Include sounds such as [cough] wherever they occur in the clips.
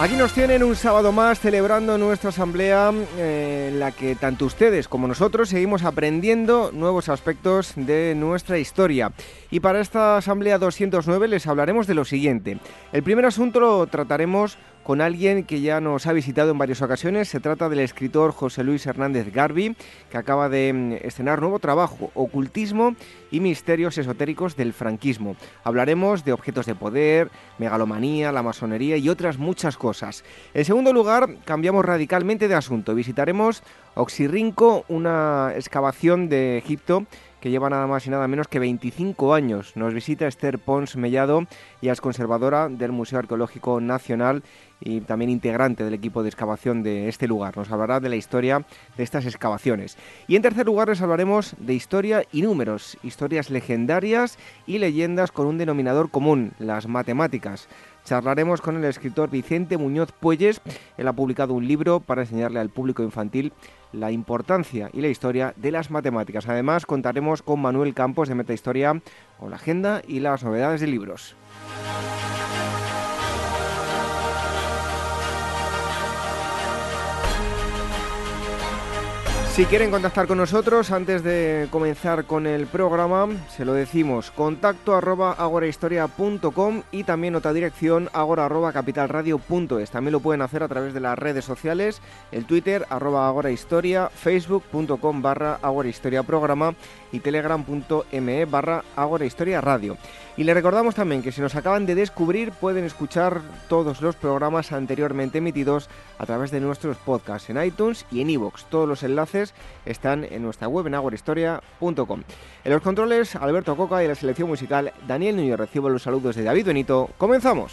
Aquí nos tienen un sábado más celebrando nuestra asamblea eh, en la que tanto ustedes como nosotros seguimos aprendiendo nuevos aspectos de nuestra historia. Y para esta asamblea 209 les hablaremos de lo siguiente. El primer asunto lo trataremos con alguien que ya nos ha visitado en varias ocasiones. Se trata del escritor José Luis Hernández Garbi, que acaba de mm, estrenar nuevo trabajo, Ocultismo y Misterios Esotéricos del Franquismo. Hablaremos de objetos de poder, megalomanía, la masonería y otras muchas cosas. En segundo lugar, cambiamos radicalmente de asunto. Visitaremos Oxirrinco, una excavación de Egipto lleva nada más y nada menos que 25 años. Nos visita Esther Pons Mellado y es conservadora del Museo Arqueológico Nacional y también integrante del equipo de excavación de este lugar. Nos hablará de la historia de estas excavaciones. Y en tercer lugar les hablaremos de historia y números, historias legendarias y leyendas con un denominador común, las matemáticas. Charlaremos con el escritor Vicente Muñoz Puelles. Él ha publicado un libro para enseñarle al público infantil la importancia y la historia de las matemáticas. Además, contaremos con Manuel Campos de Metahistoria con la agenda y las novedades de libros. Si quieren contactar con nosotros antes de comenzar con el programa, se lo decimos, contacto arroba y también otra dirección agora arroba capitalradio.es. También lo pueden hacer a través de las redes sociales, el Twitter arroba agorahistoria, facebook.com barra programa y telegram.me barra radio. Y le recordamos también que si nos acaban de descubrir pueden escuchar todos los programas anteriormente emitidos a través de nuestros podcasts en iTunes y en iVoox. Todos los enlaces están en nuestra web en agorahistoria.com. En los controles, Alberto Coca y la selección musical, Daniel Núñez. Recibo los saludos de David Benito. ¡Comenzamos!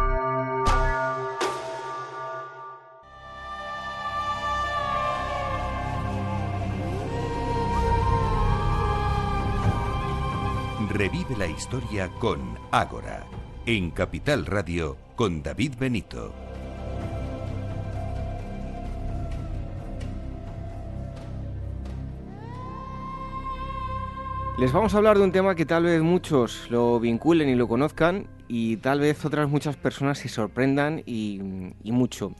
Revive la historia con Ágora, en Capital Radio con David Benito. Les vamos a hablar de un tema que tal vez muchos lo vinculen y lo conozcan y tal vez otras muchas personas se sorprendan y, mucho.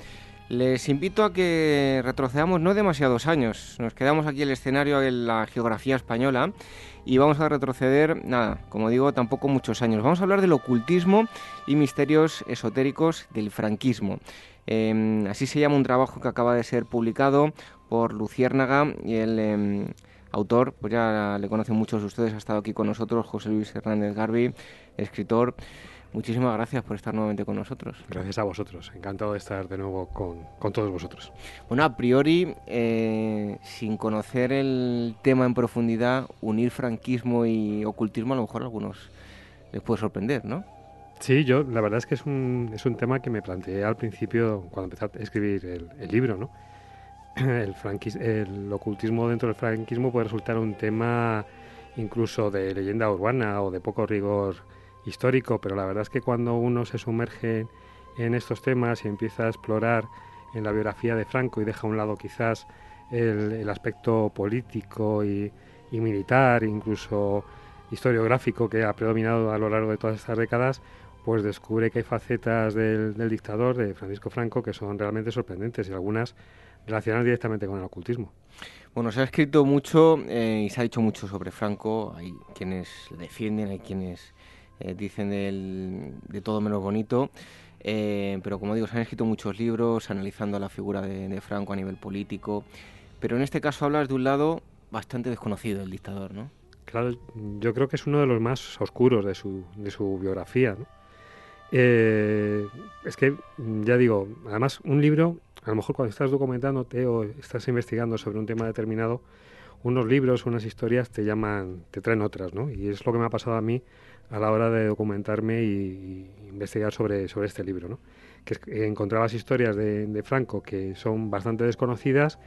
Les invito a que retrocedamos no demasiados años, nos quedamos aquí en el escenario en la geografía española y vamos a retroceder, nada, como digo, tampoco muchos años. Vamos a hablar del ocultismo y misterios esotéricos del franquismo. Em, así se llama un trabajo que acaba de ser publicado por Luciérnaga y el em, autor, pues ya le conocen muchos de ustedes, ha estado aquí con nosotros, José Luis Hernández Garbi, escritor. Muchísimas gracias por estar nuevamente con nosotros. Gracias a vosotros, encantado de estar de nuevo con, con todos vosotros. Bueno, a priori, eh, sin conocer el tema en profundidad, unir franquismo y ocultismo a lo mejor a algunos les puede sorprender, ¿no? Sí, yo la verdad es que es un, es un tema que me planteé al principio cuando empecé a escribir el, el libro, ¿no? [clears throat] El, el ocultismo dentro del franquismo puede resultar un tema incluso de leyenda urbana o de poco rigor histórico, pero la verdad es que cuando uno se sumerge en estos temas y empieza a explorar en la biografía de Franco y deja a un lado quizás el, aspecto político y, militar, incluso historiográfico que ha predominado a lo largo de todas estas décadas, pues descubre que hay facetas del, dictador, de Francisco Franco, que son realmente sorprendentes y algunas relacionadas directamente con el ocultismo. Bueno, se ha escrito mucho eh, y se ha dicho mucho sobre Franco. Hay quienes le defienden, hay quienes eh, dicen de todo menos bonito. Eh, pero como digo, se han escrito muchos libros analizando la figura de, Franco a nivel político. Pero en este caso hablas de un lado bastante desconocido del dictador, ¿no? Claro, yo creo que es uno de los más oscuros de su, de su biografía. ¿no? Eh, es que, ya digo, además un libro, a lo mejor cuando estás documentándote o estás investigando sobre un tema determinado, unos libros, unas historias te llaman, te traen otras, ¿no? Y es lo que me ha pasado a mí a la hora de documentarme y, investigar sobre, sobre este libro, ¿no? que encontrabas historias de, Franco que son bastante desconocidas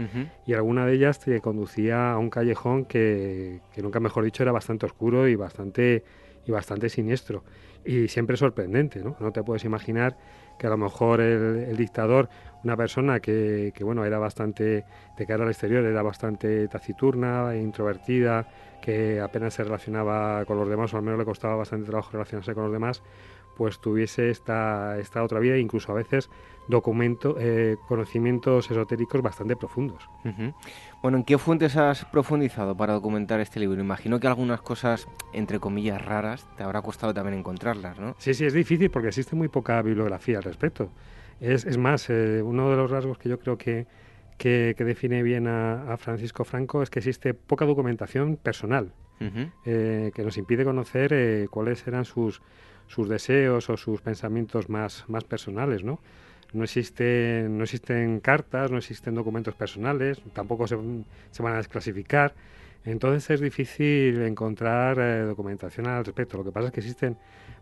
y alguna de ellas te conducía a un callejón que, que, nunca mejor dicho era bastante oscuro y bastante y bastante siniestro y siempre sorprendente, ¿no? No te puedes imaginar que a lo mejor el, dictador, una persona que, que, bueno, era bastante, de cara al exterior, era bastante taciturna, introvertida, que apenas se relacionaba con los demás, o al menos le costaba bastante trabajo relacionarse con los demás, pues tuviese esta, esta otra vida, incluso a veces documento, eh, conocimientos esotéricos bastante profundos. Bueno, ¿en qué fuentes has profundizado para documentar este libro? Imagino que algunas cosas, entre comillas, raras, te habrá costado también encontrarlas, ¿no? Sí, sí, es difícil porque existe muy poca bibliografía al respecto. Es, es más, eh, uno de los rasgos que yo creo que, que, define bien a, Francisco Franco es que existe poca documentación personal, eh, que nos impide conocer cuáles eran sus sus deseos o sus pensamientos más, más personales, ¿no? No existen, no existen cartas, no existen documentos personales, tampoco se, se van a desclasificar. Entonces es difícil encontrar eh, documentación al respecto. Lo que pasa es que existen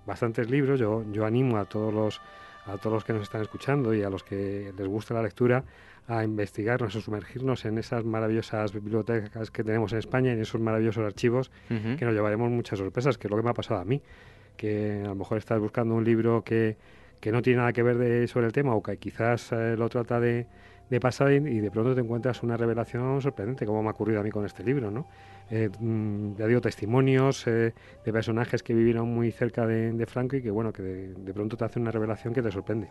bastantes libros. Yo, yo animo a todos los a todos los que nos están escuchando y a los que les gusta la lectura a investigarnos, a sumergirnos en esas maravillosas bibliotecas que tenemos en España y en esos maravillosos archivos que nos llevaremos muchas sorpresas, que es lo que me ha pasado a mí que a lo mejor estás buscando un libro que, que no tiene nada que ver de, sobre el tema o que quizás eh, lo trata de, de pasar y, de pronto te encuentras una revelación sorprendente, como me ha ocurrido a mí con este libro, ¿no? Eh, mm, ya digo, testimonios eh, de personajes que vivieron muy cerca de, de Franco y que, bueno, que de, de, pronto te hace una revelación que te sorprende.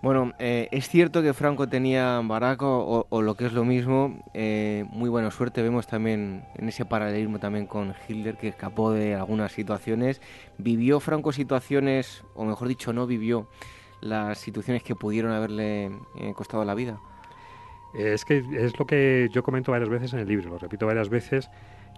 Bueno, eh, es cierto que Franco tenía baraco o, lo que es lo mismo, eh, muy buena suerte. Vemos también en ese paralelismo también con Hitler que escapó de algunas situaciones. ¿Vivió Franco situaciones, o mejor dicho, no vivió las situaciones que pudieron haberle eh, costado la vida? Es que es lo que yo comento varias veces en el libro, lo repito varias veces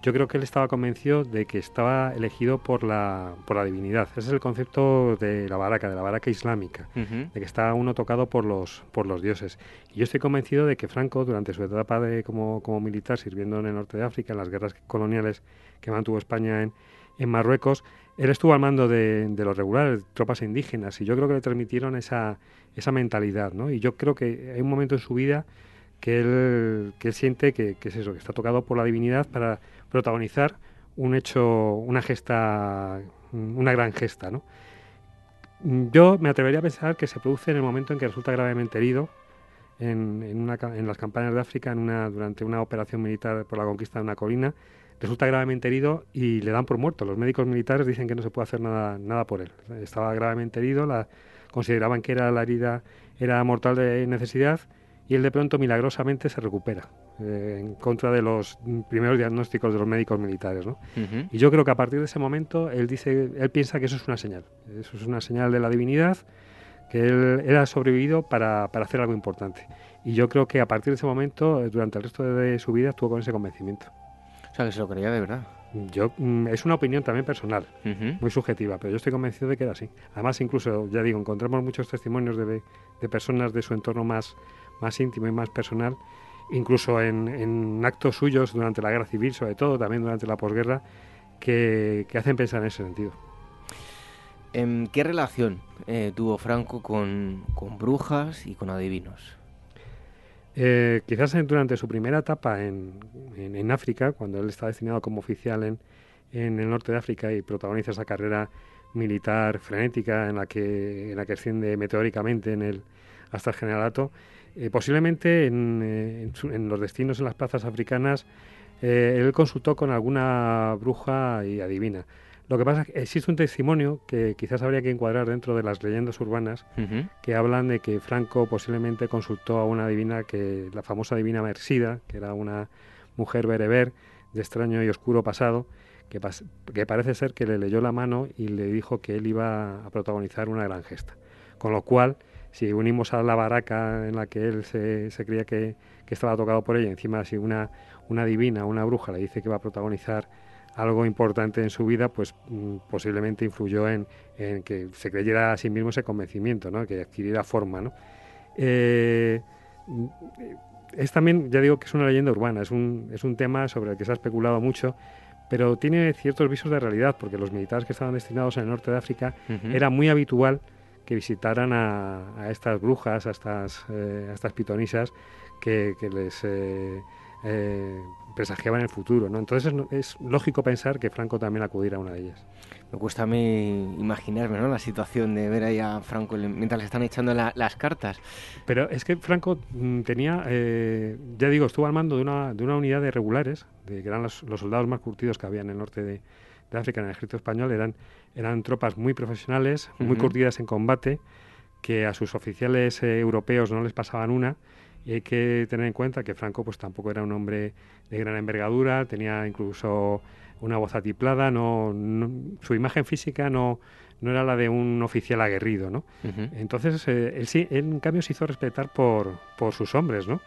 yo creo que él estaba convencido de que estaba elegido por la, por la divinidad. Ese es el concepto de la baraca, de la baraca islámica, de que está uno tocado por los, por los dioses. Y yo estoy convencido de que Franco, durante su etapa de, como, como militar, sirviendo en el norte de África, en las guerras coloniales que mantuvo España en, en Marruecos, él estuvo al mando de, los regulares, tropas indígenas, y yo creo que le transmitieron esa, esa mentalidad. ¿no? Y yo creo que hay un momento en su vida que él, que siente que, es eso, que está tocado por la divinidad para protagonizar un hecho, una gesta, una gran gesta, ¿no? Yo me atrevería a pensar que se produce en el momento en que resulta gravemente herido en, en las campañas de África en una, durante una operación militar por la conquista de una colina. Resulta gravemente herido y le dan por muerto. Los médicos militares dicen que no se puede hacer nada, nada por él. Estaba gravemente herido, la, consideraban que era la herida era mortal de necesidad y él de pronto milagrosamente se recupera eh, en contra de los primeros diagnósticos de los médicos militares. ¿no? Y yo creo que a partir de ese momento él, dice, él piensa que eso es una señal, eso es una señal de la divinidad, que él, era sobrevivido para, para, hacer algo importante. Y yo creo que a partir de ese momento, durante el resto de, su vida, estuvo con ese convencimiento. Sea, que se lo creía de verdad. Yo, mm, es una opinión también personal, muy subjetiva, pero yo estoy convencido de que era así. Además, incluso, ya digo, encontramos muchos testimonios de, de personas de su entorno más, más íntimo y más personal, incluso en, actos suyos durante la guerra civil, sobre todo también durante la posguerra, que, hacen pensar en ese sentido. ¿En ¿Qué relación eh, tuvo Franco con, brujas y con adivinos? Eh, quizás durante su primera etapa en, en, África, cuando él está destinado como oficial en, en, el norte de África y protagoniza esa carrera militar frenética en la que, en la que asciende meteóricamente en el, hasta el generalato. Eh, posiblemente en, en, los destinos en las plazas africanas él consultó con alguna bruja y adivina. Lo que pasa es que existe un testimonio que quizás habría que encuadrar dentro de las leyendas urbanas que hablan de que Franco posiblemente consultó a una divina, que la famosa divina Mersida, que era una mujer bereber de extraño y oscuro pasado, que, que parece ser que le leyó la mano y le dijo que él iba a protagonizar una gran gesta. Con lo cual, si unimos a la baraca en la que él se, creía que, que, estaba tocado por ella, encima si una, una divina, una bruja le dice que va a protagonizar algo importante en su vida, pues mm, posiblemente influyó en, que se creyera a sí mismo ese convencimiento, ¿no? que adquiriera forma. ¿no? Eh, es también, ya digo que es una leyenda urbana, es un, es un tema sobre el que se ha especulado mucho, pero tiene ciertos visos de realidad, porque los militares que estaban destinados en el norte de África era muy habitual que visitaran a, estas brujas, a estas, eh, a estas pitonisas que, les... Eh, eh, presagiaban el futuro. ¿no? Entonces es, lógico pensar que Franco también acudiera a una de ellas. Me cuesta a mí imaginarme ¿no? la situación de ver ahí a Franco mientras le están echando las cartas. Pero es que Franco mm, tenía, eh, ya digo, estuvo al mando de una, de una unidad de regulares, de, que eran los, soldados más curtidos que había en el norte de, África, en el ejército español, eran, eran tropas muy profesionales, muy curtidas en combate, que a sus oficiales eh, europeos no les pasaban una y hay que tener en cuenta que Franco pues tampoco era un hombre de gran envergadura, tenía incluso una voz atiplada, no, su imagen física no, no era la de un oficial aguerrido, ¿no? Entonces, eh, él sí, él en cambio se hizo respetar por, por sus hombres, ¿no?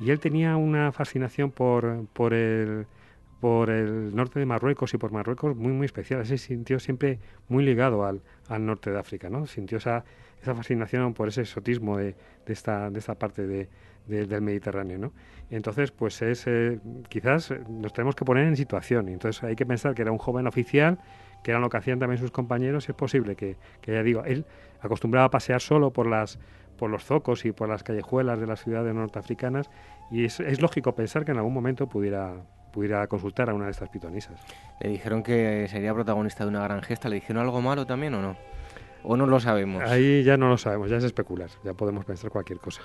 Y él tenía una fascinación por, por el por el norte de Marruecos y por Marruecos muy muy especial. Se sintió siempre muy ligado al, al norte de África, ¿no? Sintió esa, esa fascinación por ese exotismo de, de, esta, de esta parte de, del Mediterráneo. ¿no? entonces, pues es, eh, quizás nos tenemos que poner en situación. Y entonces hay que pensar que era un joven oficial, que era lo que hacían también sus compañeros, y es posible que, que ya digo, él acostumbraba a pasear solo por las por los zocos y por las callejuelas de las ciudades norteafricanas y es, es lógico pensar que en algún momento pudiera pudiera consultar a una de estas pitonisas. Le dijeron que sería protagonista de una gran gesta. ¿Le dijeron algo malo también o no? ¿O no lo sabemos? Ahí ya no lo sabemos, ya es especular, ya podemos pensar cualquier cosa.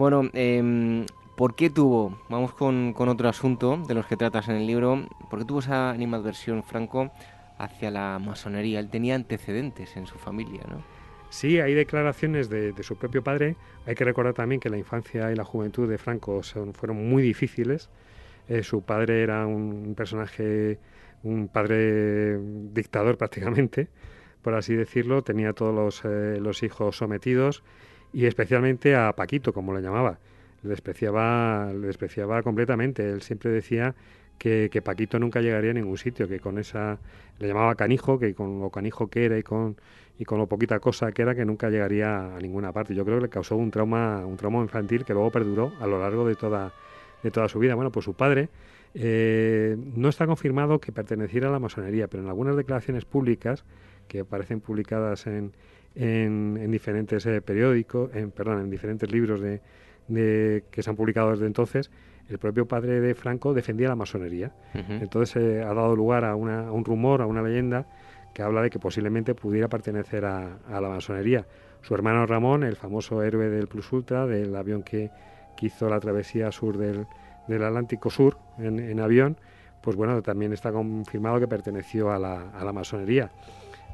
Bueno, eh, ¿por qué tuvo, vamos con, con, otro asunto de los que tratas en el libro, ¿por qué tuvo esa animadversión Franco hacia la masonería? Él tenía antecedentes en su familia, ¿no? Sí, hay declaraciones de, su propio padre. Hay que recordar también que la infancia y la juventud de Franco son, fueron muy difíciles. Eh, su padre era un personaje, un padre dictador prácticamente, por así decirlo. Tenía todos los, eh, los hijos sometidos y especialmente a Paquito, como le llamaba. Le despreciaba, le despreciaba completamente. Él siempre decía que, que, Paquito nunca llegaría a ningún sitio, que con esa le llamaba canijo, que con lo canijo que era y con y con lo poquita cosa que era que nunca llegaría a ninguna parte. Yo creo que le causó un trauma, un trauma infantil que luego perduró a lo largo de toda de toda su vida. Bueno, pues su padre eh, no está confirmado que perteneciera a la masonería, pero en algunas declaraciones públicas que aparecen publicadas en, en, diferentes eh, periódicos, en, perdón, en diferentes libros de, que se han publicado desde entonces, el propio padre de Franco defendía la masonería. Entonces eh, ha dado lugar a, una, un rumor, a una leyenda que habla de que posiblemente pudiera pertenecer a, la masonería. Su hermano Ramón, el famoso héroe del Plus Ultra, del avión que, hizo la travesía sur del, Atlántico Sur en, avión, pues bueno, también está confirmado que perteneció a la, a la masonería.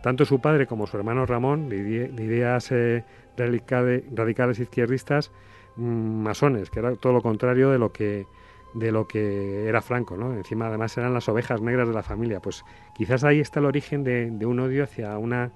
Tanto su padre como su hermano Ramón, de, ideas eh, radicales, izquierdistas, mm, masones, que era todo lo contrario de lo que de lo que era Franco, ¿no? Encima además eran las ovejas negras de la familia. Pues quizás ahí está el origen de, de un odio hacia una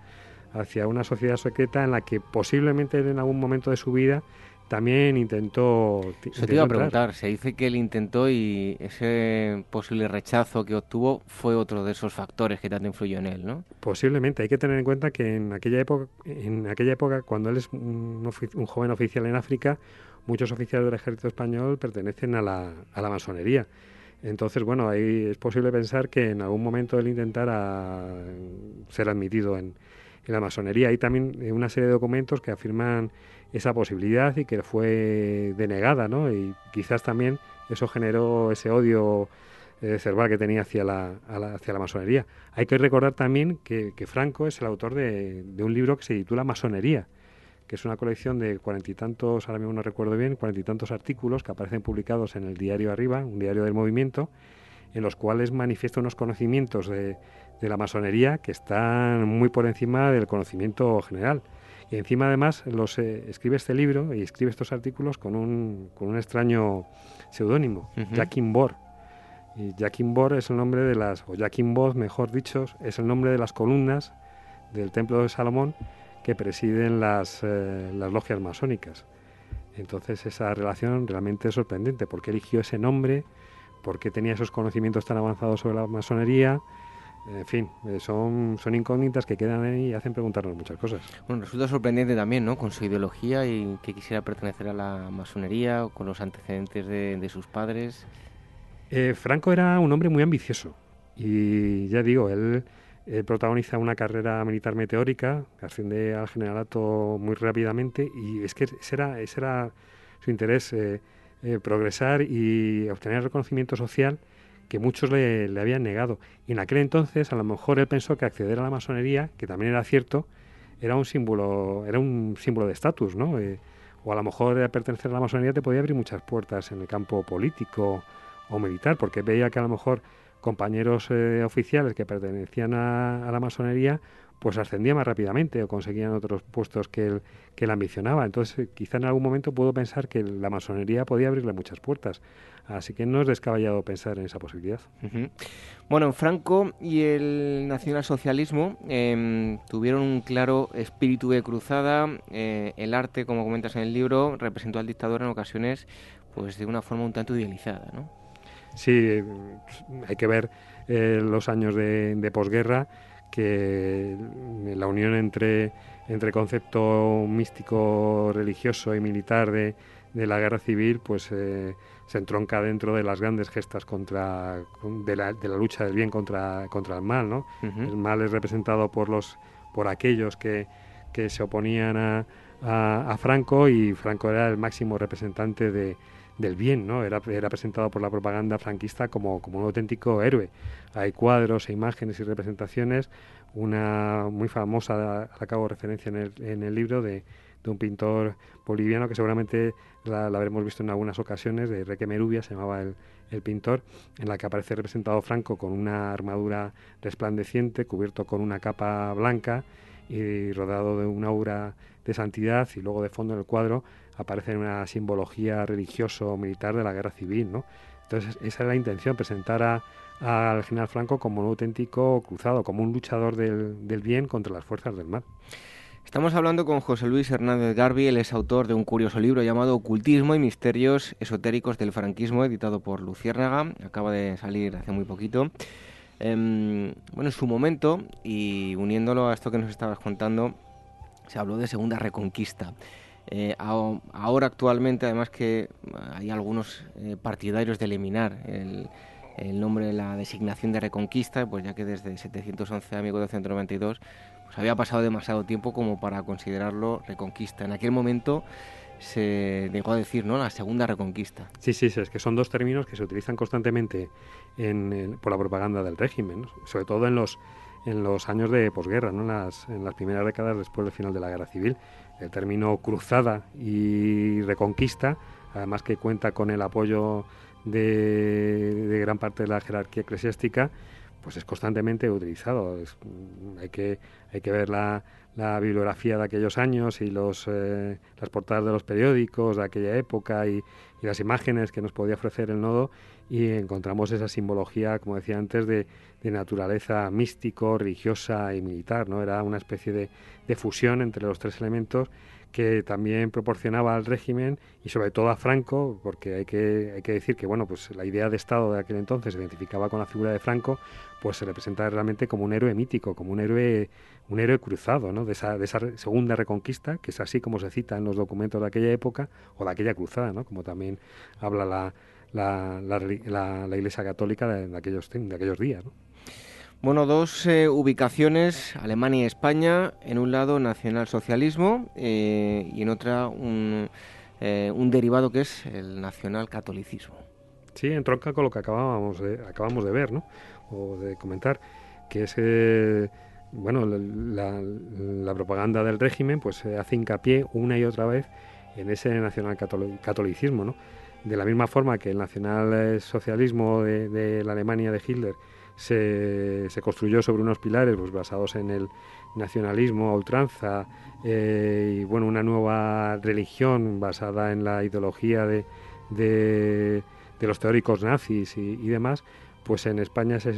hacia una sociedad secreta en la que posiblemente en algún momento de su vida también intentó... Se te iba a preguntar, se dice que él intentó y ese posible rechazo que obtuvo fue otro de esos factores que tanto influyó en él, ¿no? Posiblemente, hay que tener en cuenta que en aquella época, en aquella época cuando él es un, joven oficial en África, muchos oficiales del ejército español pertenecen a la, a la masonería. Entonces, bueno, ahí es posible pensar que en algún momento él intentara ser admitido en, en la masonería. Hay también una serie de documentos que afirman esa posibilidad y que fue denegada, ¿no? Y quizás también eso generó ese odio eh, cerval que tenía hacia la, hacia la masonería. Hay que recordar también que, Franco es el autor de, un libro que se titula Masonería, que es una colección de cuarenta y tantos, ahora mismo no recuerdo bien, cuarenta artículos que aparecen publicados en el diario Arriba, un diario del movimiento, en los cuales manifiesta unos conocimientos de, de la masonería que están muy por encima del conocimiento general. Y encima además los, eh, escribe este libro y escribe estos artículos con un, con un extraño seudónimo, uh Bor. Y Jackin Bor es el nombre de las, o Bor, mejor dicho, es el nombre de las columnas del Templo de Salomón que presiden las, eh, las logias masónicas. Entonces esa relación realmente es sorprendente. ¿Por qué eligió ese nombre? ¿Por qué tenía esos conocimientos tan avanzados sobre la masonería? En fin, eh, son, son incógnitas que quedan ahí y hacen preguntarnos muchas cosas. Bueno, resulta sorprendente también, ¿no? Con su ideología y que quisiera pertenecer a la masonería o con los antecedentes de, sus padres. Eh, Franco era un hombre muy ambicioso y ya digo, él, protagoniza una carrera militar meteórica, asciende al generalato muy rápidamente y es que ese era, ese era su interés, eh, progresar y obtener reconocimiento social que muchos le, habían negado. Y en aquel entonces, a lo mejor él pensó que acceder a la masonería, que también era cierto, era un símbolo, era un símbolo de estatus, ¿no? Eh, o a lo mejor pertenecer a la masonería te podía abrir muchas puertas en el campo político o militar, porque veía que a lo mejor compañeros eh, oficiales que pertenecían a, la masonería pues ascendían más rápidamente o conseguían otros puestos que él, que él ambicionaba. Entonces, quizá en algún momento puedo pensar que la masonería podía abrirle muchas puertas. Así que no es descabellado pensar en esa posibilidad. Bueno, Franco y el nacionalsocialismo eh, tuvieron un claro espíritu de cruzada. Eh, el arte, como comentas en el libro, representó al dictador en ocasiones pues de una forma un tanto idealizada, ¿no? Sí, hay que ver eh, los años de, posguerra, que la unión entre, entre concepto místico, religioso y militar de, de la guerra civil, pues eh, se entronca dentro de las grandes gestas contra de la, de la lucha del bien contra, contra el mal, ¿no? El mal es representado por los por aquellos que, que se oponían a, a, Franco y Franco era el máximo representante de, del bien, ¿no? Era, presentado por la propaganda franquista como, un auténtico héroe. Hay cuadros e imágenes y representaciones, una muy famosa, acabo de referencia en el, en el libro, de, de un pintor boliviano que seguramente la, habremos visto en algunas ocasiones, de Reque Merubia se llamaba el, el, pintor, en la que aparece representado Franco con una armadura resplandeciente, cubierto con una capa blanca y rodado de una aura de santidad y luego de fondo en el cuadro aparece una simbología religioso-militar de la guerra civil, ¿no? Entonces esa es la intención, presentar al general Franco como un auténtico cruzado, como un luchador del, del bien contra las fuerzas del mal. Estamos hablando con José Luis Hernández Garbi, él es autor de un curioso libro llamado Ocultismo y Misterios Esotéricos del Franquismo, editado por Luciérnaga, acaba de salir hace muy poquito. Em, bueno, en su momento, y uniéndolo a esto que nos estabas contando, se habló de Segunda Reconquista. Eh, ahora actualmente, además que hay algunos eh, partidarios de eliminar el, nombre de la designación de Reconquista, pues ya que desde 711 a 1292 pues había pasado demasiado tiempo como para considerarlo reconquista. En aquel momento se llegó a decir, ¿no? La segunda reconquista. Sí, sí, es que son dos términos que se utilizan constantemente por la propaganda del régimen, sobre todo en los en los años de posguerra, ¿no? en las primeras décadas después del final de la guerra civil. El término cruzada y reconquista, además que cuenta con el apoyo de, gran parte de la jerarquía eclesiástica, pues es constantemente utilizado. hay, que, hay que ver la, bibliografía de aquellos años y los, eh, las portadas de los periódicos de aquella época y, las imágenes que nos podía ofrecer el nodo y encontramos esa simbología, como decía antes, de, de naturaleza místico, religiosa y militar. ¿no? Era una especie de, de fusión entre los tres elementos que también proporcionaba al régimen y sobre todo a Franco, porque hay que, hay que decir que bueno, pues la idea de Estado de aquel entonces se identificaba con la figura de Franco, pues se le presenta realmente como un héroe mítico, como un héroe, un héroe cruzado, ¿no? de, esa, de esa segunda reconquista, que es así como se cita en los documentos de aquella época, o de aquella cruzada, ¿no? como también habla la, la, la, la, Iglesia Católica de, aquellos, de aquellos días. ¿no? Bueno, dos eh, ubicaciones, Alemania y España, en un lado nacionalsocialismo eh, y en otra un, eh, un, derivado que es el nacionalcatolicismo. Sí, entronca con lo que acabamos de, acabamos de ver, ¿no? O de comentar, que es que bueno, la, propaganda del régimen pues hace hincapié una y otra vez en ese nacional catolicismo, ¿no? De la misma forma que el nacionalsocialismo de, de la Alemania de Hitler se, se, construyó sobre unos pilares pues, basados en el nacionalismo a ultranza eh, y bueno, una nueva religión basada en la ideología de, de, los teóricos nazis y, demás, pues en España se,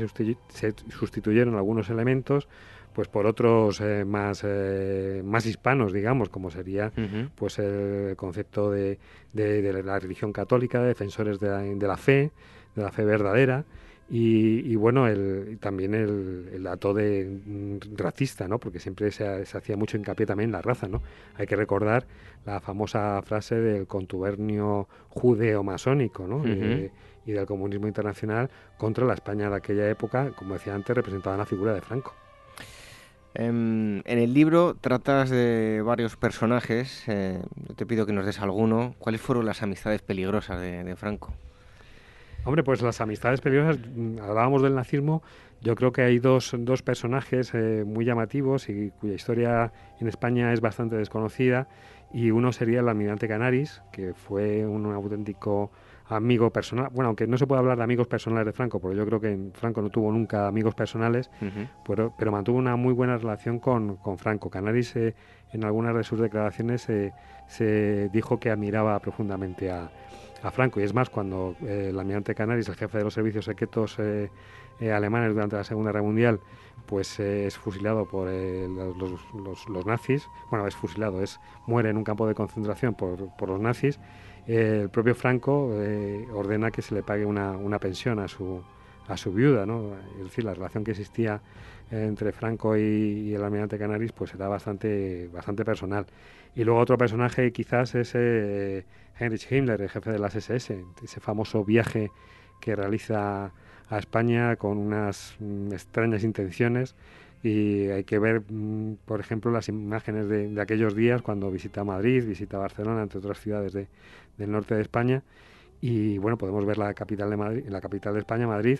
sustituyeron algunos elementos pues por otros eh, más eh, más hispanos digamos como sería pues el concepto de, de, la religión católica de defensores de la, de la fe de la fe verdadera y, bueno, el, también el, el, dato de mm, racista, ¿no? Porque siempre se, hacía mucho hincapié también en la raza, ¿no? Hay que recordar la famosa frase del contubernio judeo-masónico, ¿no? y del comunismo internacional contra la España de aquella época, como decía antes, representada en la figura de Franco. Em, en, el libro tratas de varios personajes. Eh, te pido que nos des alguno. ¿Cuáles fueron las amistades peligrosas de Franco? Hombre, pues las amistades peligrosas, mm, hablábamos del nazismo, yo creo que hay dos, dos personajes eh, muy llamativos y cuya historia en España es bastante desconocida, y uno sería el almirante Canaris, que fue un, auténtico amigo personal, bueno, aunque no se puede hablar de amigos personales de Franco, porque yo creo que Franco no tuvo nunca amigos personales, pero, pero, mantuvo una muy buena relación con, con Franco. Canaris eh, en algunas de sus declaraciones eh, se dijo que admiraba profundamente a, a Franco. Y es más, cuando eh, el almirante Canaris, el jefe de los servicios secretos eh, eh, alemanes durante la Segunda Guerra Mundial, pues es fusilado por los, los, nazis. Bueno, es fusilado, es muere en un campo de concentración por, por los nazis. El propio Franco ordena que se le pague una, una pensión a su, a su viuda, ¿no? Es decir, la relación que existía entre Franco y, el almirante Canaris pues era bastante, bastante personal. Y luego otro personaje quizás es eh, Heinrich Himmler, el jefe de las SS, ese famoso viaje que realiza a España con unas mm, extrañas intenciones y hay que ver, mm, por ejemplo, las imágenes de, aquellos días cuando visita Madrid, visita Barcelona, entre otras ciudades del norte de España y bueno, podemos ver la capital de Madrid, la capital de España, Madrid,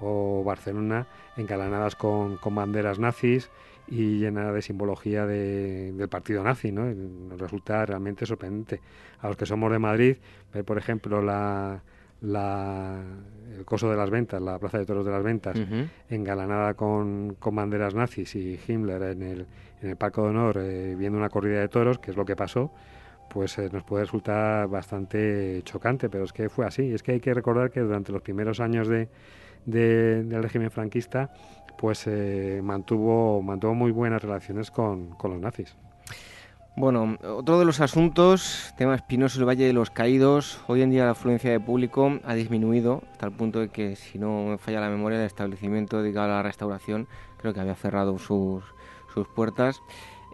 o Barcelona engalanadas con, con banderas nazis y llena de simbología del partido nazi, ¿no? Nos resulta realmente sorprendente. A los que somos de Madrid, ver por ejemplo la, la, el coso de las ventas, la plaza de toros de las ventas, engalanada con, con, banderas nazis y Himmler en el, en el Parque de Honor eh, viendo una corrida de toros, que es lo que pasó, pues eh, nos puede resultar bastante chocante, pero es que fue así. Es que hay que recordar que durante los primeros años de, del régimen franquista, pues eh, mantuvo, mantuvo muy buenas relaciones con, con, los nazis. Bueno, otro de los asuntos, tema espinoso, el Valle de los Caídos. Hoy en día la afluencia de público ha disminuido hasta el punto de que, si no me falla la memoria, el establecimiento dedicado a la restauración creo que había cerrado sus, sus puertas.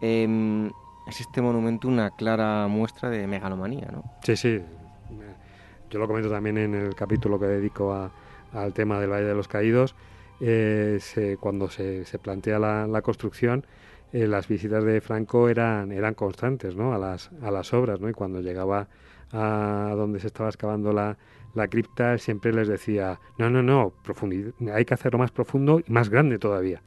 Em, es este monumento una clara muestra de megalomanía, ¿no? Sí, sí. Yo lo comento también en el capítulo que dedico a, al tema del Valle de los Caídos, eh, cuando se, plantea la, construcción, eh, las visitas de Franco eran, eran constantes ¿no? a, las, a las obras, ¿no? y cuando llegaba a donde se estaba excavando la, la cripta, siempre les decía, no, no, no, hay que hacerlo más profundo y más grande todavía.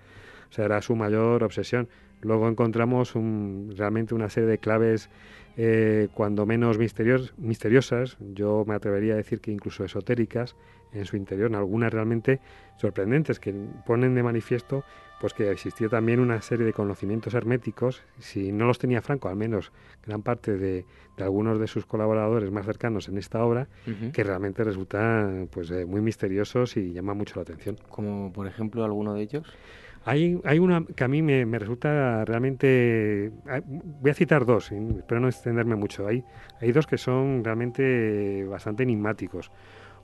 O sea, era su mayor obsesión. Luego encontramos un, realmente una serie de claves eh, cuando menos misterios, misteriosas, yo me atrevería a decir que incluso esotéricas en su interior, algunas realmente sorprendentes, que ponen de manifiesto pues que existía también una serie de conocimientos herméticos, si no los tenía Franco, al menos gran parte de, algunos de sus colaboradores más cercanos en esta obra, que realmente resultan pues eh, muy misteriosos y llaman mucho la atención. Como por ejemplo alguno de ellos. Hay, hay una que a mí me, resulta realmente... Voy a citar dos, espero no extenderme mucho. Hay, dos que son realmente bastante enigmáticos.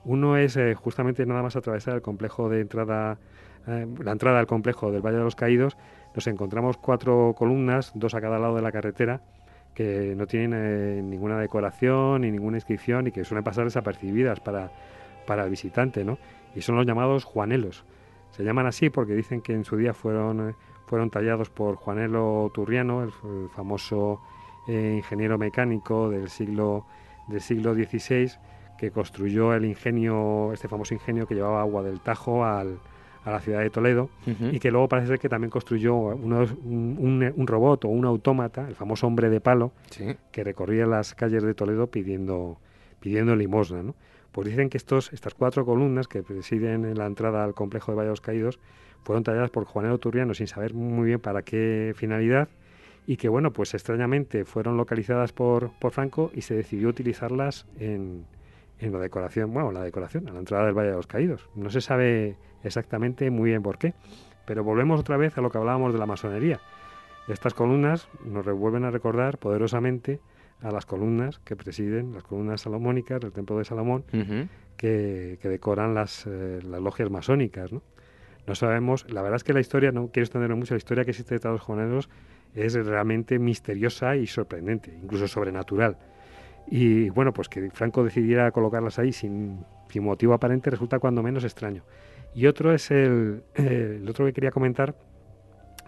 Uno es eh, justamente nada más atravesar el complejo de entrada, eh, la entrada al complejo del Valle de los Caídos, nos encontramos cuatro columnas, dos a cada lado de la carretera, que no tienen eh, ninguna decoración ni ninguna inscripción y que suelen pasar desapercibidas para, para el visitante, ¿no? Y son los llamados juanelos. Se llaman así porque dicen que en su día fueron, fueron tallados por Juanelo Turriano, el, famoso eh, ingeniero mecánico del siglo, del siglo XVI, que construyó el ingenio, este famoso ingenio que llevaba agua del Tajo al, a la ciudad de Toledo y que luego parece ser que también construyó un, un, robot o un autómata, el famoso hombre de palo, que recorría las calles de Toledo pidiendo, pidiendo limosna. ¿no? Pues dicen que estos, estas cuatro columnas que presiden la entrada al complejo de los Caídos fueron talladas por Juanero Turriano sin saber muy bien para qué finalidad y que, bueno, pues extrañamente fueron localizadas por, por Franco y se decidió utilizarlas en, en la decoración, bueno, la decoración, a la entrada del Valle de los Caídos. No se sabe exactamente muy bien por qué, pero volvemos otra vez a lo que hablábamos de la masonería. Estas columnas nos vuelven a recordar poderosamente a las columnas que presiden, las columnas salomónicas del Templo de Salomón, que, decoran las, eh, las logias masónicas. ¿no? no sabemos, la verdad es que la historia, no quiero extenderme mucho, la historia que existe de los Joneros es realmente misteriosa y sorprendente, incluso sobrenatural. Y bueno, pues que Franco decidiera colocarlas ahí sin, motivo aparente resulta cuando menos extraño. Y otro es el, el otro que quería comentar,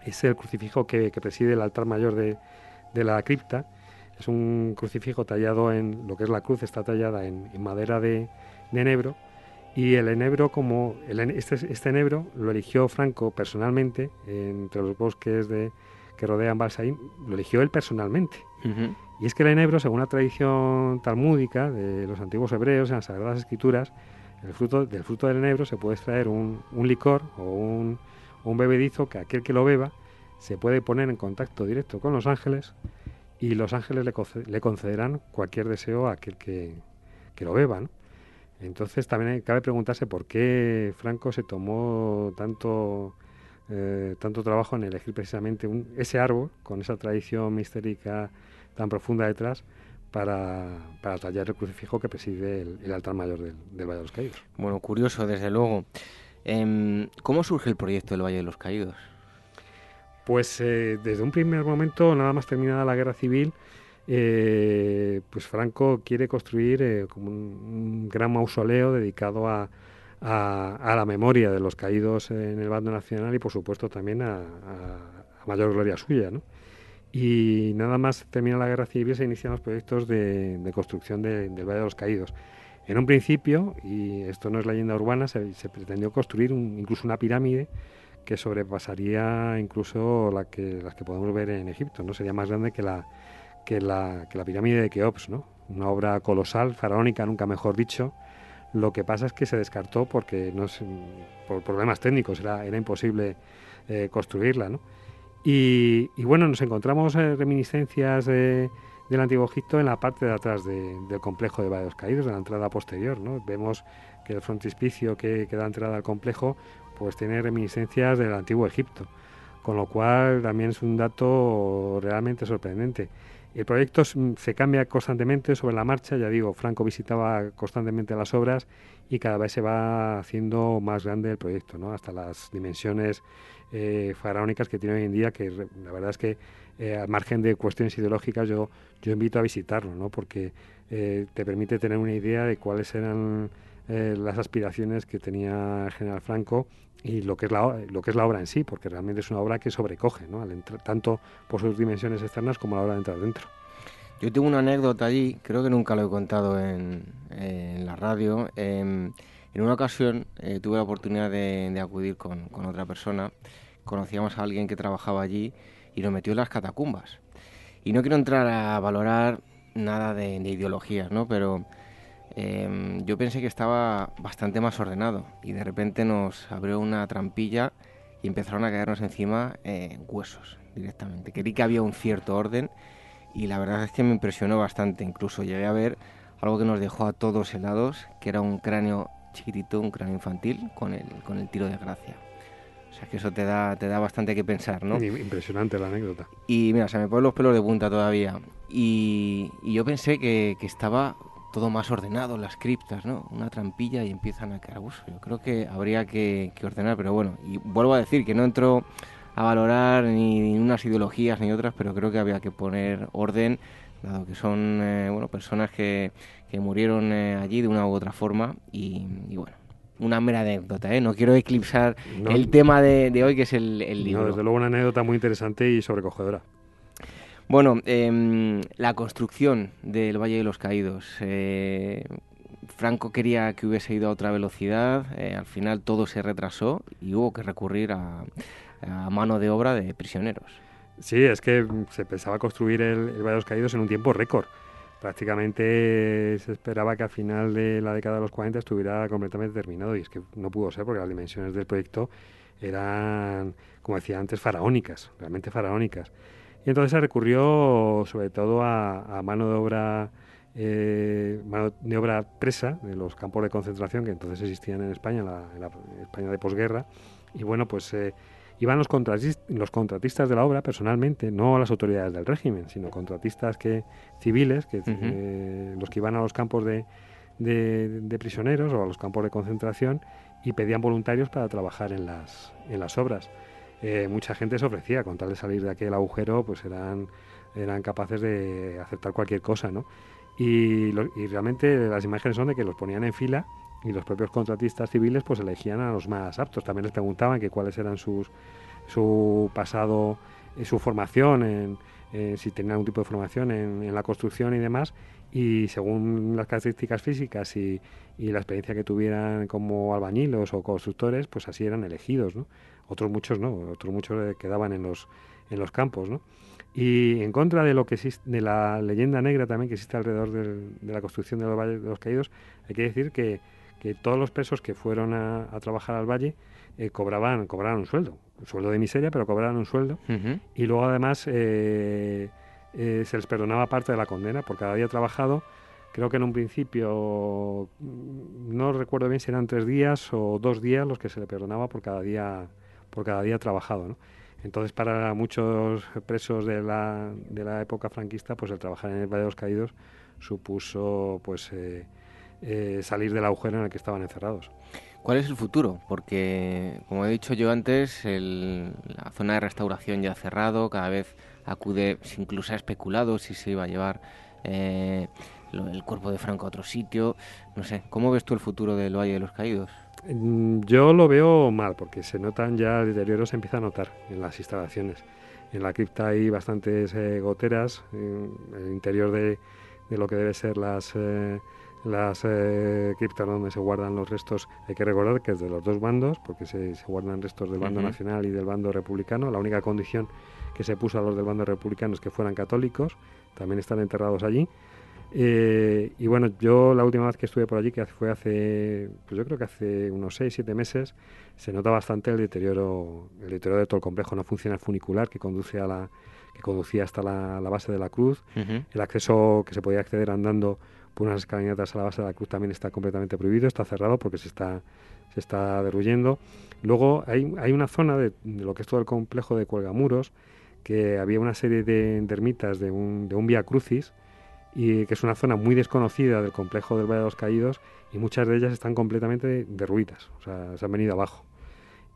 es el crucifijo que, preside el altar mayor de, la cripta. Es un crucifijo tallado en, lo que es la cruz, está tallada en, madera de, de, enebro. Y el enebro, como este, este enebro lo eligió Franco personalmente entre los bosques de, que rodean Balsaín, lo eligió él personalmente. Y es que el enebro, según la tradición talmúdica de los antiguos hebreos en las Sagradas Escrituras, el fruto, del fruto del enebro se puede extraer un, licor o un, bebedizo que aquel que lo beba se puede poner en contacto directo con los ángeles y los ángeles le, concederán cualquier deseo a aquel que, lo beba. Entonces también cabe preguntarse por qué Franco se tomó tanto eh, tanto trabajo en elegir precisamente ese árbol con esa tradición mistérica tan profunda detrás para, tallar el crucifijo que preside el, altar mayor del, Valle de los Caídos. Bueno, curioso, desde luego. Em, ¿Cómo surge el proyecto del Valle de los Caídos? Pues eh, desde un primer momento, nada más terminada la guerra civil, eh, pues Franco quiere construir como un, gran mausoleo dedicado a, a, la memoria de los caídos en el bando nacional y por supuesto también a, mayor gloria suya. ¿no? Y nada más termina la guerra civil se inician los proyectos de, construcción del Valle de los Caídos. En un principio, y esto no es leyenda urbana, se, pretendió construir incluso una pirámide que sobrepasaría incluso la que, las que podemos ver en Egipto, ¿no? Sería más grande que la, que la, pirámide de Keops, ¿no? Una obra colosal, faraónica, nunca mejor dicho, lo que pasa es que se descartó porque no por problemas técnicos era, imposible eh, construirla. ¿no? Y, bueno, nos encontramos eh, reminiscencias del Antiguo Egipto en la parte de atrás del complejo de Valle Caídos, de la entrada posterior. ¿no? Vemos que el frontispicio que, que da entrada al complejo pues tiene reminiscencias del Antiguo Egipto, con lo cual también es un dato realmente sorprendente. El proyecto se cambia constantemente sobre la marcha, ya digo, Franco visitaba constantemente las obras y cada vez se va haciendo más grande el proyecto, ¿no? hasta las dimensiones eh, faraónicas que tiene hoy en día, que la verdad es que eh, al margen de cuestiones ideológicas yo, yo invito a visitarlo, ¿no? porque eh, te permite tener una idea de cuáles eran las aspiraciones que tenía general Franco y lo que es la lo que es la obra en sí, porque realmente es una obra que sobrecoge, ¿no? Al entrar, tanto por sus dimensiones externas como a la hora de entrar dentro. Yo tengo una anécdota allí, creo que nunca lo he contado en, la radio. en una ocasión eh, tuve la oportunidad de, acudir con, otra persona. Conocíamos a alguien que trabajaba allí y nos metió en las catacumbas. Y no quiero entrar a valorar nada de, de ideologías, ¿no? Pero Em, yo pensé que estaba bastante más ordenado y de repente nos abrió una trampilla y empezaron a caernos encima eh, huesos directamente. Creí que había un cierto orden y la verdad es que me impresionó bastante. Incluso llegué a ver algo que nos dejó a todos helados, que era un cráneo chiquitito, un cráneo infantil con el, con el tiro de gracia. O sea que eso te da, te da bastante que pensar, ¿no? Impresionante la anécdota. Y mira, se me ponen los pelos de punta todavía. Y, yo pensé que, que estaba todo más ordenado, las criptas, ¿no? Una trampilla y empiezan a caer Yo creo que habría que, ordenar, pero bueno, y vuelvo a decir que no entro a valorar ni, unas ideologías ni otras, pero creo que había que poner orden, dado que son eh, bueno personas que, que murieron eh, allí de una u otra forma y, bueno. Una mera anécdota, ¿eh? No quiero eclipsar el tema de, hoy, que es el, el libro. No, desde luego una anécdota muy interesante y sobrecogedora. Bueno, em, la construcción del Valle de los Caídos. Eh, Franco quería que hubiese ido a otra velocidad, eh, al final todo se retrasó y hubo que recurrir a, mano de obra de prisioneros. Sí, es que se pensaba construir el, Valle de los Caídos en un tiempo récord. Prácticamente se esperaba que a final de la década de los 40 estuviera completamente terminado y es que no pudo ser porque las dimensiones del proyecto eran, como decía antes, faraónicas, realmente faraónicas. Y entonces se recurrió sobre todo a, mano de obra eh, mano de obra presa de los campos de concentración que entonces existían en España, en la, España de posguerra. Y bueno, pues eh, iban los contratistas, los contratistas de la obra personalmente, no las autoridades del régimen, sino contratistas que civiles, que, eh, los que iban a los campos de, de, prisioneros o a los campos de concentración y pedían voluntarios para trabajar en las, en las obras. Eh, mucha gente se ofrecía, con tal de salir de aquel agujero, pues eran, eran capaces de aceptar cualquier cosa, ¿no? Y, realmente las imágenes son de que los ponían en fila y los propios contratistas civiles pues elegían a los más aptos. También les preguntaban que cuáles eran sus, su pasado, eh, su formación, en, si tenían algún tipo de formación en, la construcción y demás, y según las características físicas y, y, la experiencia que tuvieran como albañiles o constructores, pues así eran elegidos, ¿no? Otros muchos no, otros muchos quedaban en los, en los campos, ¿no? Y en contra de lo que existe, de la leyenda negra también que existe alrededor de la construcción de los valles de los caídos, hay que decir que, que todos los presos que fueron a, a trabajar al valle eh, cobraban, cobraban un sueldo, un sueldo de miseria, pero cobraban un sueldo. Y luego además eh, eh, se les perdonaba parte de la condena por cada día trabajado. Creo que en un principio, mm, no recuerdo bien si eran tres días o dos días los que se le perdonaba por cada día, por cada día trabajado. ¿no? Entonces, para muchos presos de la, de la época franquista, pues el trabajar en el Valle de los Caídos supuso pues salir del agujero en el que estaban encerrados. ¿Cuál es el futuro? Porque, como he dicho yo antes, la zona de restauración ya ha cerrado, cada vez acude, incluso ha especulado si se iba a llevar eh, el cuerpo de Franco a otro sitio. No sé, ¿cómo ves tú el futuro del Valle de los Caídos? Mm, yo lo veo mal, porque se notan ya, el deterioro se empieza a notar en las instalaciones. En la cripta hay bastantes eh, goteras, en el interior de, lo que debe ser las... Eh, las eh, criptas donde se guardan los restos, hay que recordar que es de los dos bandos, porque se, guardan restos del bando nacional y del bando republicano. La única condición que se puso a los del bando republicano es que fueran católicos, también están enterrados allí. Eh, y bueno, yo la última vez que estuve por allí, que fue hace, pues yo creo que hace unos 6, 7 meses, se nota bastante el deterioro, el deterioro de todo el complejo. No funciona el funicular que conduce a la que conducía hasta la, base de la cruz. El acceso que se podía acceder andando por unas escalinatas a la base de la cruz también está completamente prohibido, está cerrado porque se está, se está derruyendo. Luego hay, hay una zona de, lo que es todo el complejo de Cuelgamuros, que había una serie de, ermitas de un, de un Via Crucis, y que es una zona muy desconocida del complejo del Valle de los Caídos, y muchas de ellas están completamente derruidas, o sea, se han venido abajo.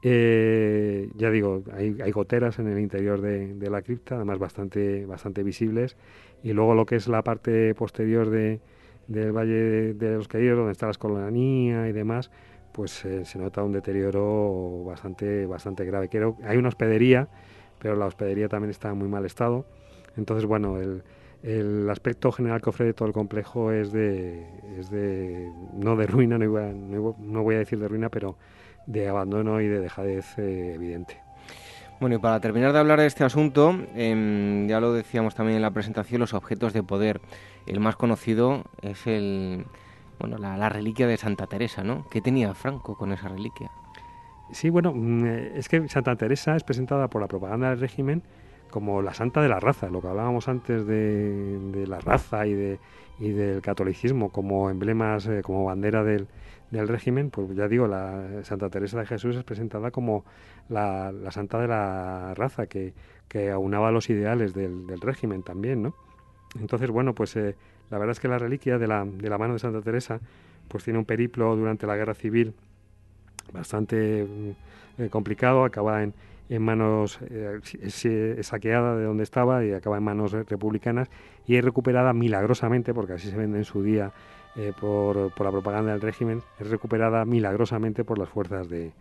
Eh, ya digo, hay, hay, goteras en el interior de, de, la cripta, además bastante, bastante visibles, y luego lo que es la parte posterior de, del Valle de los Caídos, donde está la escolanía y demás, pues eh, se nota un deterioro bastante, bastante grave. Creo, hay una hospedería, pero la hospedería también está en muy mal estado. Entonces, bueno, el, el aspecto general que ofrece todo el complejo es de, es de no de ruina, no, no, voy a decir de ruina, pero de abandono y de dejadez eh, evidente. Bueno, y para terminar de hablar de este asunto, em, ya lo decíamos también en la presentación, los objetos de poder. El más conocido es el, bueno, la, reliquia de Santa Teresa, ¿no? ¿Qué tenía Franco con esa reliquia? Sí, bueno, mm, es que Santa Teresa es presentada por la propaganda del régimen como la santa de la raza, lo que hablábamos antes de, la raza y, de, y del catolicismo como emblemas, eh, como bandera del, régimen, pues ya digo, la Santa Teresa de Jesús es presentada como la, santa de la raza, que, que aunaba los ideales del, régimen también, ¿no? Entonces, bueno, pues eh, la verdad es que la reliquia de la, de la mano de Santa Teresa, pues tiene un periplo durante la guerra civil bastante mm, eh, complicado, acaba en, en manos, eh, es, saqueada de donde estaba y acaba en manos republicanas y es recuperada milagrosamente, porque así se vende en su día eh, por, por, la propaganda del régimen, es recuperada milagrosamente por las fuerzas de,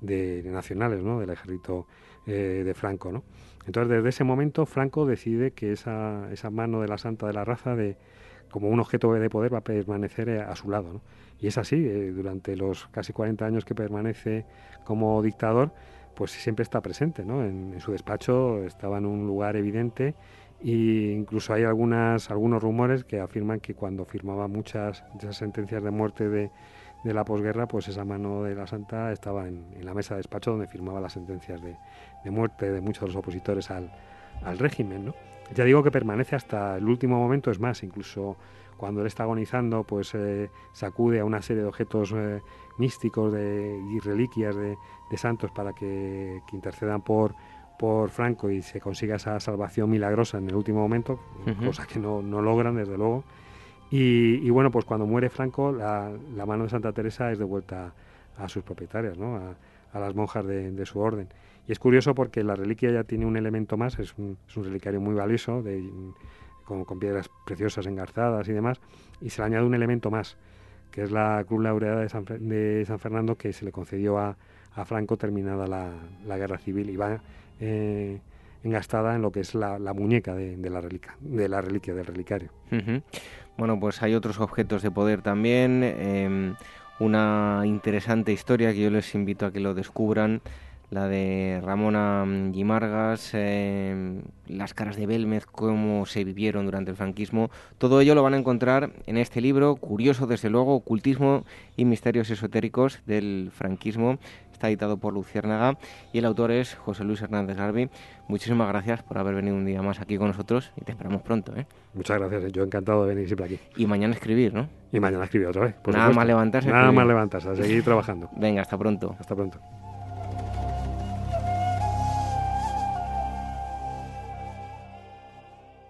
de nacionales, ¿no? Del ejército eh, de Franco, ¿no? Entonces, desde ese momento, Franco decide que esa, esa mano de la santa de la raza, de, como un objeto de poder, va a permanecer a su lado. Y es así, durante los casi 40 años que permanece como dictador, pues siempre está presente, ¿no? En, su despacho estaba en un lugar evidente e incluso hay algunas, algunos rumores que afirman que cuando firmaba muchas sentencias de muerte de, de la posguerra, pues esa mano de la santa estaba en, la mesa de despacho donde firmaba las sentencias de, de muerte de muchos de los opositores al, al régimen, ¿no? Ya digo que permanece hasta el último momento, es más, incluso cuando él está agonizando, pues eh, sacude a una serie de objetos eh, místicos de, y reliquias de, santos para que, intercedan por, por Franco y se consiga esa salvación milagrosa en el último momento, cosa que no, no, logran, desde luego. Y, bueno, pues cuando muere Franco, la, mano de Santa Teresa es devuelta a sus propietarias, ¿no? a, las monjas de, su orden. Y es curioso porque la reliquia ya tiene un elemento más, es un, es un relicario muy valioso, de, con, piedras preciosas engarzadas y demás, y se le añade un elemento más, que es la Cruz Laureada de San, Fernando que se le concedió a, Franco terminada la, la, guerra civil y va eh, engastada en lo que es la, muñeca de, la reliquia, de la reliquia del relicario. Bueno, pues hay otros objetos de poder también, em, una interesante historia que yo les invito a que lo descubran la de Ramona Gimargas, eh, las caras de Belmez, cómo se vivieron durante el franquismo. Todo ello lo van a encontrar en este libro, curioso desde luego, Ocultismo y Misterios Esotéricos del Franquismo. Está editado por Luciérnaga y el autor es José Luis Hernández Garbi. Muchísimas gracias por haber venido un día más aquí con nosotros y te esperamos pronto. ¿eh? Muchas gracias, yo encantado de venir siempre aquí. Y mañana escribir, ¿no? Y mañana escribir otra vez. Nada más levantarse. Nada más levantarse, a seguir trabajando. Venga, hasta pronto. Hasta pronto.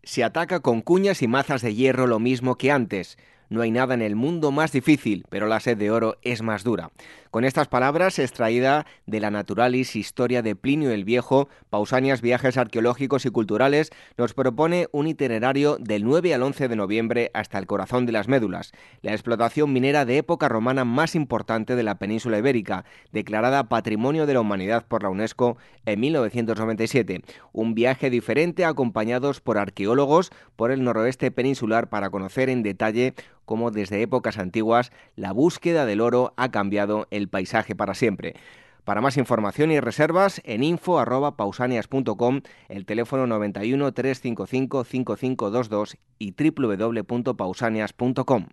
Se ataca con cuñas y mazas de hierro lo mismo que antes. No hay nada en el mundo más difícil, pero la sed de oro es más dura. Con estas palabras, extraída de la Naturalis Historia de Plinio el Viejo, Pausanias Viajes Arqueológicos y Culturales nos propone un itinerario del 9 al 11 de noviembre hasta el corazón de las médulas, la explotación minera de época romana más importante de la península ibérica, declarada Patrimonio de la Humanidad por la UNESCO en 1997. Un viaje diferente acompañados por arqueólogos por el noroeste peninsular para conocer en detalle cómo desde épocas antiguas la búsqueda del oro ha cambiado el paisaje para siempre. Para más información y reservas en info@pausanias.com, el teléfono 91 355 5522 y www.pausanias.com.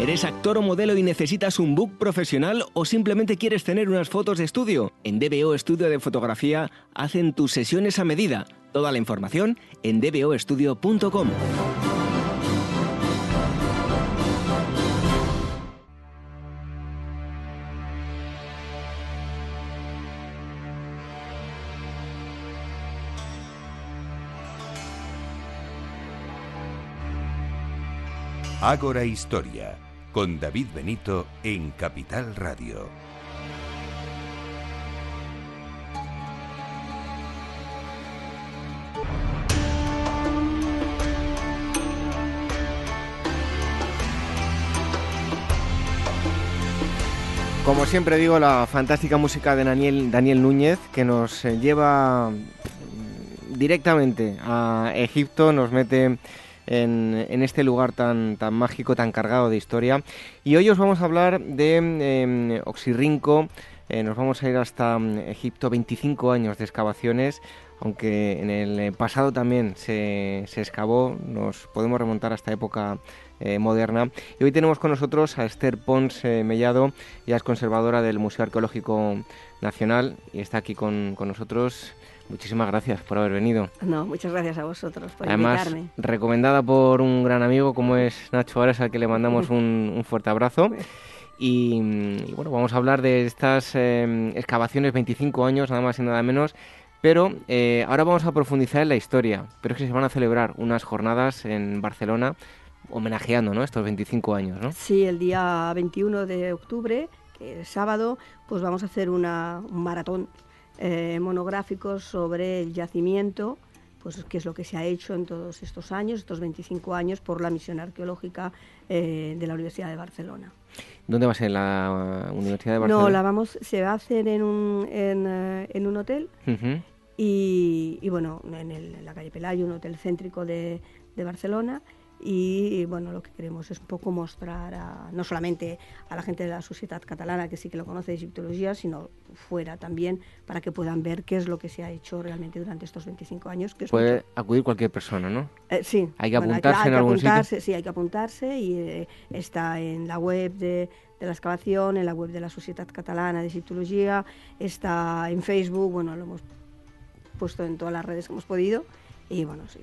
¿Eres actor o modelo y necesitas un book profesional o simplemente quieres tener unas fotos de estudio? En DBO Estudio de Fotografía hacen tus sesiones a medida. Toda la información en dboestudio.com. Ágora Historia, con David Benito en Capital Radio. Como siempre digo, la fantástica música de Daniel, Daniel Núñez, que nos eh, lleva directamente a Egipto, nos mete en, este lugar tan, tan mágico, tan cargado de historia. Y hoy os vamos a hablar de em, Oxirrinco, eh, nos vamos a ir hasta mm, Egipto, 25 años de excavaciones, aunque en el eh, pasado también se, se excavó, nos podemos remontar a esta época eh, moderna. Y hoy tenemos con nosotros a Esther Pons Mellado, ella es conservadora del Museo Arqueológico Nacional y está aquí con, con nosotros. Muchísimas gracias por haber venido. No, muchas gracias a vosotros por Además, invitarme. recomendada por un gran amigo como es Nacho Ares, al que le mandamos [laughs] un, fuerte abrazo. Y, bueno, vamos a hablar de estas em, excavaciones, 25 años, nada más y nada menos. Pero eh, ahora vamos a profundizar en la historia. Pero es que se van a celebrar unas jornadas en Barcelona homenajeando ¿no? estos 25 años, ¿no? Sí, el día 21 de octubre, que es sábado, pues vamos a hacer una, un maratón eh, monográficos sobre el yacimiento pues qué es lo que se ha hecho en todos estos años, estos 25 años, por la misión arqueológica eh, de la Universidad de Barcelona. ¿Dónde va a ser la Universidad de Barcelona? No, la vamos, se va a hacer en un, en, en un hotel y, y, bueno, en, el, en, la calle Pelayo, un hotel céntrico de, de Barcelona y bueno, lo que queremos es un poco mostrar a, no solamente a la gente de la sociedad catalana que sí que lo conoce de egiptología, sino fuera también para que puedan ver qué es lo que se ha hecho realmente durante estos 25 años. Que Puede mucho. acudir cualquier persona, ¿no? Eh, sí. Hay que apuntarse bueno, hay, hay en algún apuntarse, sitio. Sí, hay que apuntarse y eh, está en la web de, de la excavación, en la web de la Sociedad Catalana de Egiptología, está en Facebook, bueno, lo hemos puesto en todas las redes que hemos podido y bueno, sí.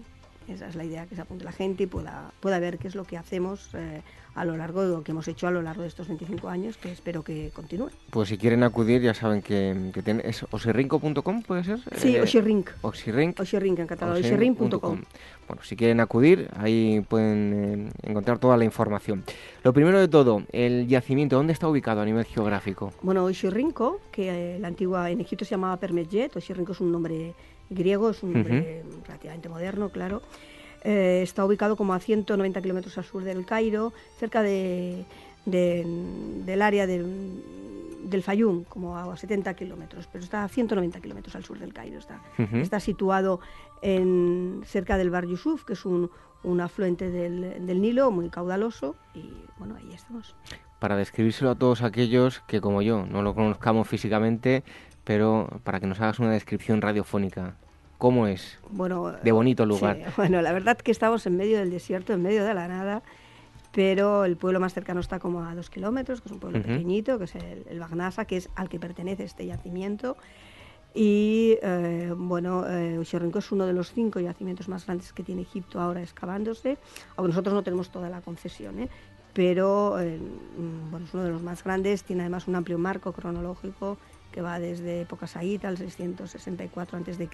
Esa es la idea, que se apunte la gente y pueda, pueda ver qué es lo que hacemos eh, a lo largo de lo que hemos hecho a lo largo de estos 25 años, que espero que continúe. Pues si quieren acudir, ya saben que, que tienen, ¿es osirrinco.com, puede ser? Sí, eh, Osirrink. Osirrink. Osirrink, en catalán, osirrink.com. Bueno, si quieren acudir, ahí pueden eh, encontrar toda la información. Lo primero de todo, el yacimiento, ¿dónde está ubicado a nivel geográfico? Bueno, Osirrinco, que la antigua en Egipto se llamaba Permetjet, Osirrinco es un nombre griego, es un nombre uh -huh. relativamente moderno, claro. Eh, está ubicado como a 190 kilómetros al sur del Cairo, cerca de, de, del área del, del Fayum, como a 70 kilómetros, pero está a 190 kilómetros al sur del Cairo. Está, uh -huh. está situado en, cerca del Bar Yusuf, que es un, un afluente del, del, Nilo muy caudaloso, y bueno, ahí estamos. Para describírselo a todos aquellos que, como yo, no lo conozcamos físicamente, pero para que nos hagas una descripción radiofónica. ¿Cómo es? Bueno, de bonito lugar. Sí, [laughs] bueno, la verdad que estamos en medio del desierto, en medio de la nada, pero el pueblo más cercano está como a dos kilómetros, que es un pueblo uh -huh. pequeñito, que es el, el Bagnasa, que es al que pertenece este yacimiento. Y eh, bueno, eh, Uxerrinco es uno de los cinco yacimientos más grandes que tiene Egipto ahora excavándose, aunque nosotros no tenemos toda la concesión, ¿eh? pero eh, bueno, es uno de los más grandes, tiene además un amplio marco cronológico que va desde época saíta, al 664 a.C.,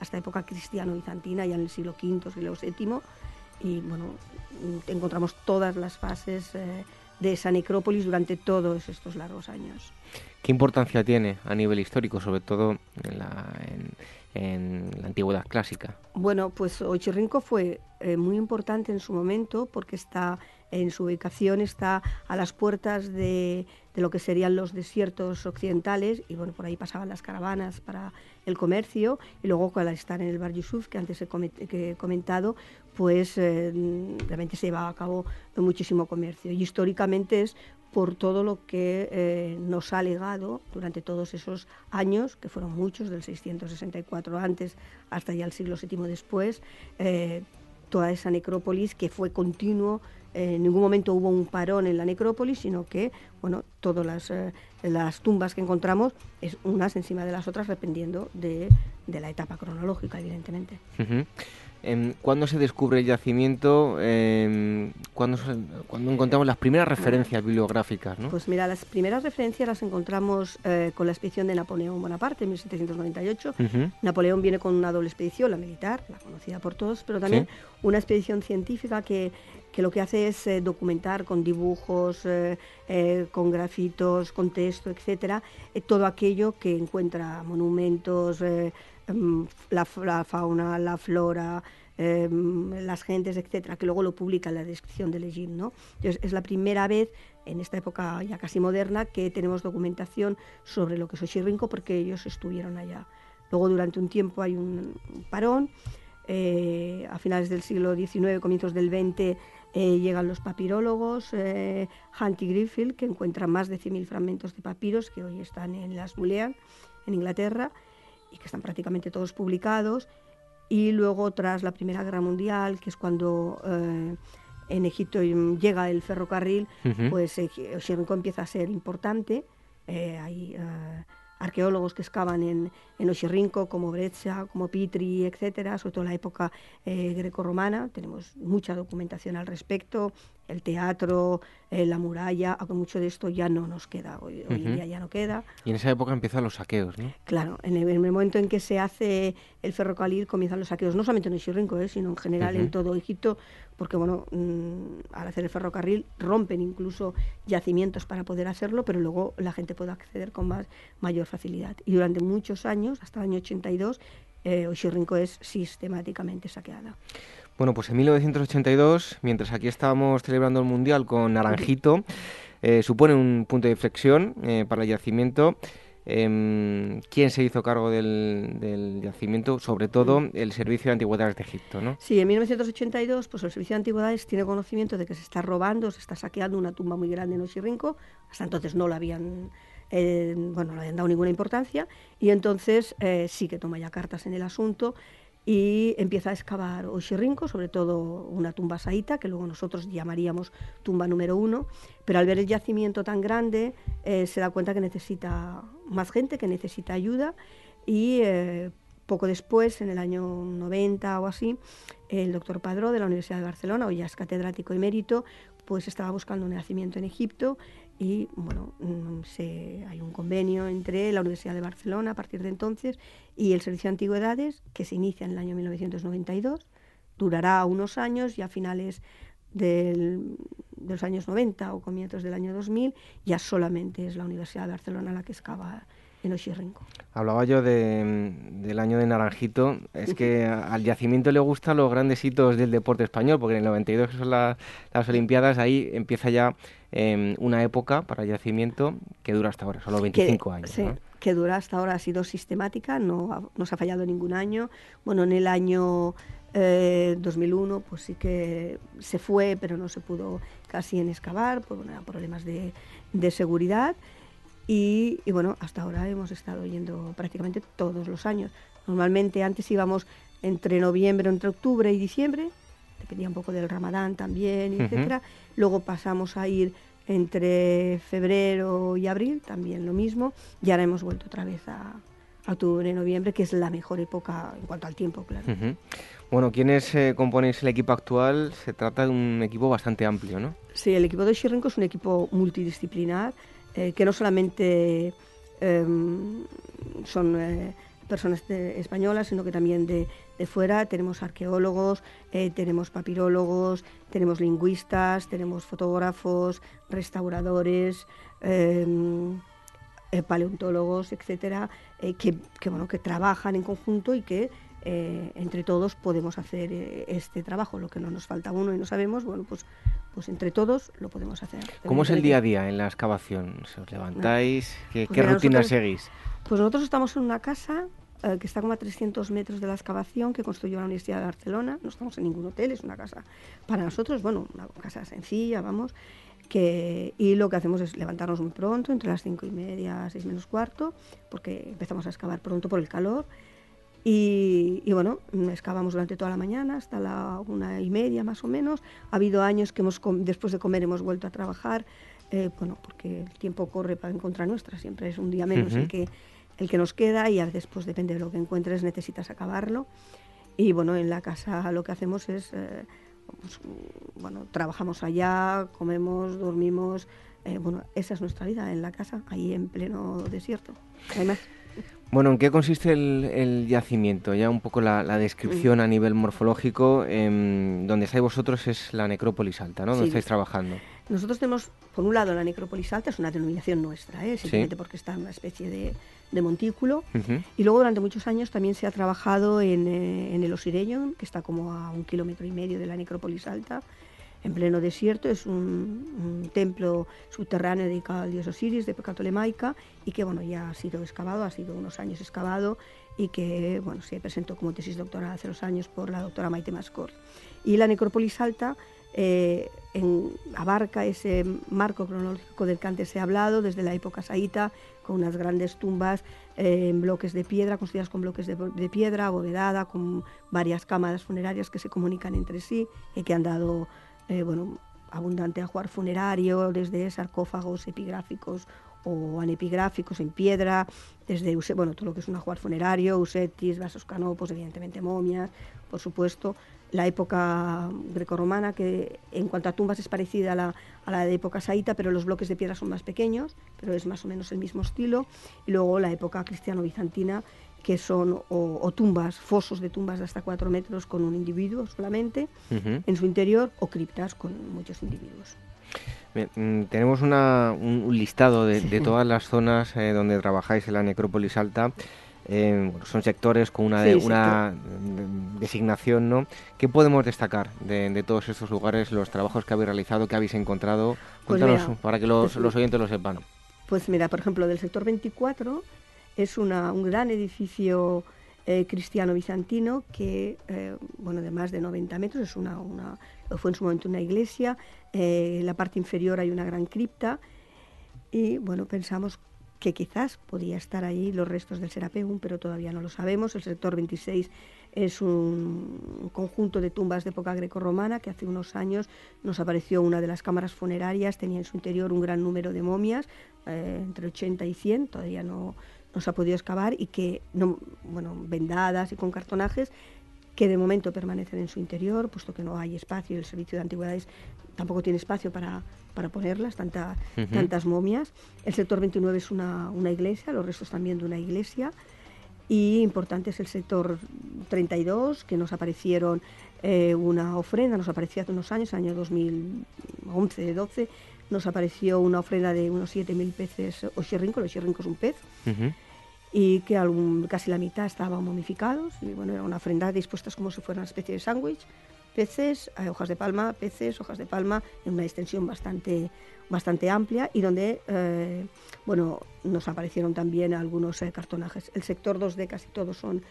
hasta época cristiano-bizantina, ya en el siglo V, siglo VII. Y bueno, encontramos todas las fases eh, de esa necrópolis durante todos estos largos años. ¿Qué importancia tiene a nivel histórico, sobre todo en la, en, en la antigüedad clásica? Bueno, pues Ochirrinco fue eh, muy importante en su momento porque está en su ubicación está a las puertas de, de, lo que serían los desiertos occidentales y bueno, por ahí pasaban las caravanas para el comercio y luego al estar en el Bar Yusuf, que antes he, comentado, pues eh, realmente se llevaba a cabo muchísimo comercio. Y históricamente es por todo lo que eh, nos ha legado durante todos esos años, que fueron muchos, del 664 antes hasta ya el siglo VII después, eh, toda esa necrópolis que fue continuo eh, en ningún momento hubo un parón en la necrópolis, sino que, bueno, todas las, eh, las tumbas que encontramos es unas encima de las otras, dependiendo de, de la etapa cronológica, evidentemente. Eh, ¿Cuándo se descubre el yacimiento? Eh, ¿cuándo, ¿cuándo, encontramos las primeras referencias bibliográficas? ¿no? Pues mira, las primeras referencias las encontramos eh, con la expedición de Napoleón Bonaparte en 1798. Uh -huh. Napoleón viene con una doble expedición, la militar, la conocida por todos, pero también ¿Sí? una expedición científica que que lo que hace es eh, documentar con dibujos, eh, con grafitos, con texto, etcétera, todo aquello que encuentra monumentos, la, la, fauna, la flora, las gentes, etcétera, que luego lo publica en la descripción del Egipto. es la primera vez en esta época ya casi moderna que tenemos documentación sobre lo que es Oxirrinco porque ellos estuvieron allá. Luego durante un tiempo hay un, parón. Eh, a finales del siglo XIX, comienzos del XX, eh, llegan los papirólogos, eh, Hunt y Griffith, que encuentran más de 100.000 fragmentos de papiros que hoy están en las Mulean, en Inglaterra, y que están prácticamente todos publicados. Y luego, tras la Primera Guerra Mundial, que es cuando eh, en Egipto llega el ferrocarril, uh -huh. pues Oxirrinco empieza a ser importante. hay arqueólogos que excavan en, en como Breccia, como Pitri, etcétera, sobre todo en la época eh, grecorromana. Tenemos mucha documentación al respecto, el teatro, eh, la muralla, aunque mucho de esto ya no nos queda, hoy, hoy uh -huh. día ya no queda. Y en esa época empiezan los saqueos, ¿no? Claro, en el, en el momento en que se hace el ferrocarril comienzan los saqueos, no solamente en Oxirrinco, eh, sino en general uh -huh. en todo Egipto, porque bueno, mmm, al hacer el ferrocarril rompen incluso yacimientos para poder hacerlo, pero luego la gente puede acceder con más mayor facilidad. Y durante muchos años, hasta el año 82, eh, Oxirrinco es sistemáticamente saqueada. Bueno, pues en 1982, mientras aquí estábamos celebrando el Mundial con Naranjito, eh, supone un punto de inflexión eh, para el yacimiento. Em, ¿Quién se hizo cargo del, yacimiento? Sobre todo mm. el Servicio de Antigüedades de Egipto, ¿no? Sí, en 1982 pues el Servicio de Antigüedades tiene conocimiento de que se está robando, se está saqueando una tumba muy grande en Oxirrinco. Hasta entonces no la habían, eh, bueno, no habían dado ninguna importancia y entonces eh, sí que toma ya cartas en el asunto y empieza a excavar Oxirrinco, sobre todo una tumba saíta, que luego nosotros llamaríamos tumba número uno, pero al ver el yacimiento tan grande eh, se da cuenta que necesita más gente, que necesita ayuda. Y eh, poco después, en el año 90 o así, el doctor Padró de la Universidad de Barcelona, hoy ya es catedrático emérito, pues estaba buscando un nacimiento en Egipto y bueno, mm, se, hay un convenio entre la Universidad de Barcelona a partir de entonces y el Servicio de Antigüedades, que se inicia en el año 1992, durará unos años y a finales del, de los años 90 o comienzos del año 2000 ya solamente es la Universidad de Barcelona la que excava en Oxirrinco. Hablaba yo de, del año de Naranjito, es que al yacimiento le gustan los grandes hitos del deporte español, porque en el 92, que son las Olimpiadas, ahí empieza ya em, una época para el yacimiento que dura hasta ahora, solo 25 años. Sí, que dura hasta ahora, ha sido sistemática, no, no se ha fallado ningún año. Bueno, en el año 2001 eh, pues sí que se fue, pero no se pudo casi en excavar por problemas de, de seguridad. Y, bueno, hasta ahora hemos estado yendo prácticamente todos los años. Normalmente antes íbamos entre noviembre, entre octubre y diciembre, dependía un poco del ramadán también, etcétera. Luego pasamos a ir entre febrero y abril, también lo mismo, y ahora hemos vuelto otra vez a, octubre, noviembre, que es la mejor época en cuanto al tiempo, claro. Bueno, ¿quiénes eh, componéis el equipo actual? Se trata de un equipo bastante amplio, ¿no? Sí, el equipo de Shirenko es un equipo multidisciplinar eh, que no solamente em, son eh, personas españolas, sino que también de, fuera. Tenemos arqueólogos, eh, tenemos papirólogos, tenemos lingüistas, tenemos fotógrafos, restauradores, em, paleontólogos, etcétera, que, que, bueno, que trabajan en conjunto y que entre todos podemos hacer este trabajo. Lo que no nos falta uno y no sabemos, bueno, pues, pues entre todos lo podemos hacer. ¿Cómo es el día a día en la excavación? ¿Os levantáis? ¿Qué, pues rutina seguís? Pues nosotros estamos en una casa eh, que está como a 300 metros de la excavación que construyó la Universidad de Barcelona. No estamos en ningún hotel, es una casa para nosotros, bueno, una casa sencilla, vamos. Que, y lo que hacemos es levantarnos muy pronto, entre las cinco y media, seis menos cuarto, porque empezamos a excavar pronto por el calor y, bueno, excavamos durante toda la mañana hasta la una y media más o menos. Ha habido años que hemos, después de comer hemos vuelto a trabajar, eh, bueno, porque el tiempo corre para encontrar nuestra, siempre es un día menos el, que, el que nos queda y pues depende de lo que encuentres necesitas acabarlo. Y bueno, en la casa lo que hacemos es, eh, pues, bueno, trabajamos allá, comemos, dormimos, eh, bueno, esa es nuestra vida en la casa, ahí en pleno desierto. Además, bueno, ¿en qué consiste el, yacimiento? Ya un poco la, descripción a nivel morfológico. Em, donde estáis vosotros es la necrópolis alta, ¿no? Donde estáis trabajando. Nosotros tenemos, por un lado, la necrópolis alta, es una denominación nuestra, ¿eh? simplemente porque está en una especie de, montículo. Y luego, durante muchos años, también se ha trabajado en, eh, en el Osireño, que está como a un kilómetro y medio de la necrópolis alta en pleno desierto, es un, templo subterráneo dedicado al dios Osiris de época tolemaica y que bueno, ya ha sido excavado, ha sido unos años excavado y que bueno, se presentó como tesis doctoral hace unos años por la doctora Maite Mascor. Y la necrópolis alta eh, abarca ese marco cronológico del que antes ha hablado, desde la época saíta, con unas grandes tumbas eh, bloques de piedra, construidas con bloques de, de, piedra, abovedada, con varias cámaras funerarias que se comunican entre sí y que han dado eh, bueno, abundante ajuar funerario, desde sarcófagos epigráficos o anepigráficos en piedra, desde bueno, todo lo que es un ajuar funerario, usetis, vasos canopos, evidentemente momias, por supuesto. La época grecorromana, que en cuanto a tumbas es parecida a la, a la de época saíta, pero los bloques de piedra son más pequeños, pero es más o menos el mismo estilo. Y luego la época cristiano-bizantina, que son o, tumbas, fosos de tumbas de hasta cuatro metros con un individuo solamente en su interior o criptas con muchos individuos. Mm, tenemos un, listado de, todas las zonas eh, donde trabajáis en la necrópolis alta. son sectores con una, una designación, ¿no? ¿Qué podemos destacar de, todos estos lugares, los trabajos que habéis realizado, que habéis encontrado? Pues Cuéntanos para que los, pues los oyentes lo sepan. Pues mira, por ejemplo, del sector 24 es una, un gran edificio eh, cristiano bizantino que, eh, bueno, de más de 90 metros, es una, fue en su momento una iglesia, eh, en la parte inferior hay una gran cripta y, bueno, pensamos que quizás podía estar ahí los restos del Serapeum, pero todavía no lo sabemos. El sector 26 es un conjunto de tumbas de época grecorromana que hace unos años nos apareció una de las cámaras funerarias, tenía en su interior un gran número de momias, entre 80 y 100, todavía no, no se ha podido excavar y que, no, bueno, vendadas y con cartonajes, que de momento permanecen en su interior, puesto que no hay espacio, el servicio de antigüedades tampoco tiene espacio para, para ponerlas, tanta, tantas momias. El sector 29 es una, una, iglesia, los restos también de una iglesia. Y importante es el sector 32, que nos aparecieron eh, una ofrenda, nos apareció hace unos años, año 2011-12, nos apareció una ofrenda de unos 7.000 peces oxirrinco, el oxirrinco es un pez, y que algún, casi la mitad estaban momificados, y bueno, era una ofrenda dispuestas como si fuera una especie de sándwich, peces, eh, hojas de palma, peces, hojas de palma, en una extensión bastante, bastante amplia, y donde, eh, bueno, nos aparecieron también algunos eh, cartonajes. El sector 2D casi todos son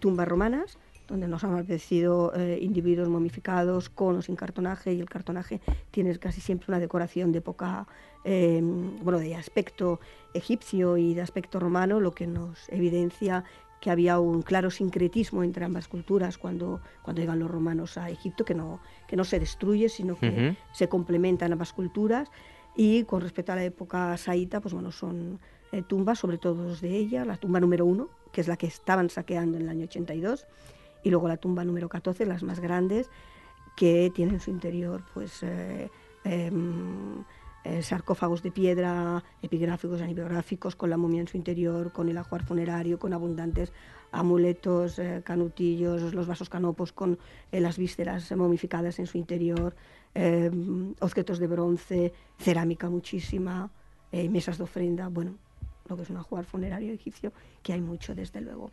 tumbas romanas, donde nos han aparecido eh, individuos momificados con o sin cartonaje y el cartonaje tiene casi siempre una decoración de época, em, bueno, de aspecto egipcio y de aspecto romano, lo que nos evidencia que había un claro sincretismo entre ambas culturas cuando, cuando llegan los romanos a Egipto, que no, que no se destruye, sino que se complementan ambas culturas. Y con respecto a la época saíta, pues bueno, son eh, tumbas, sobre todo dos de ellas, la tumba número uno, que es la que estaban saqueando en el año 82, y luego la tumba número 14, las más grandes, que tienen en su interior pues eh, em, eh, sarcófagos de piedra, epigráficos, anibiográficos, con la momia en su interior, con el ajuar funerario, con abundantes amuletos, eh, canutillos, los vasos canopos con las vísceras momificadas en su interior, em, objetos de bronce, cerámica muchísima, mesas de ofrenda, bueno, lo que es un ajuar funerario egipcio, que hay mucho, desde luego.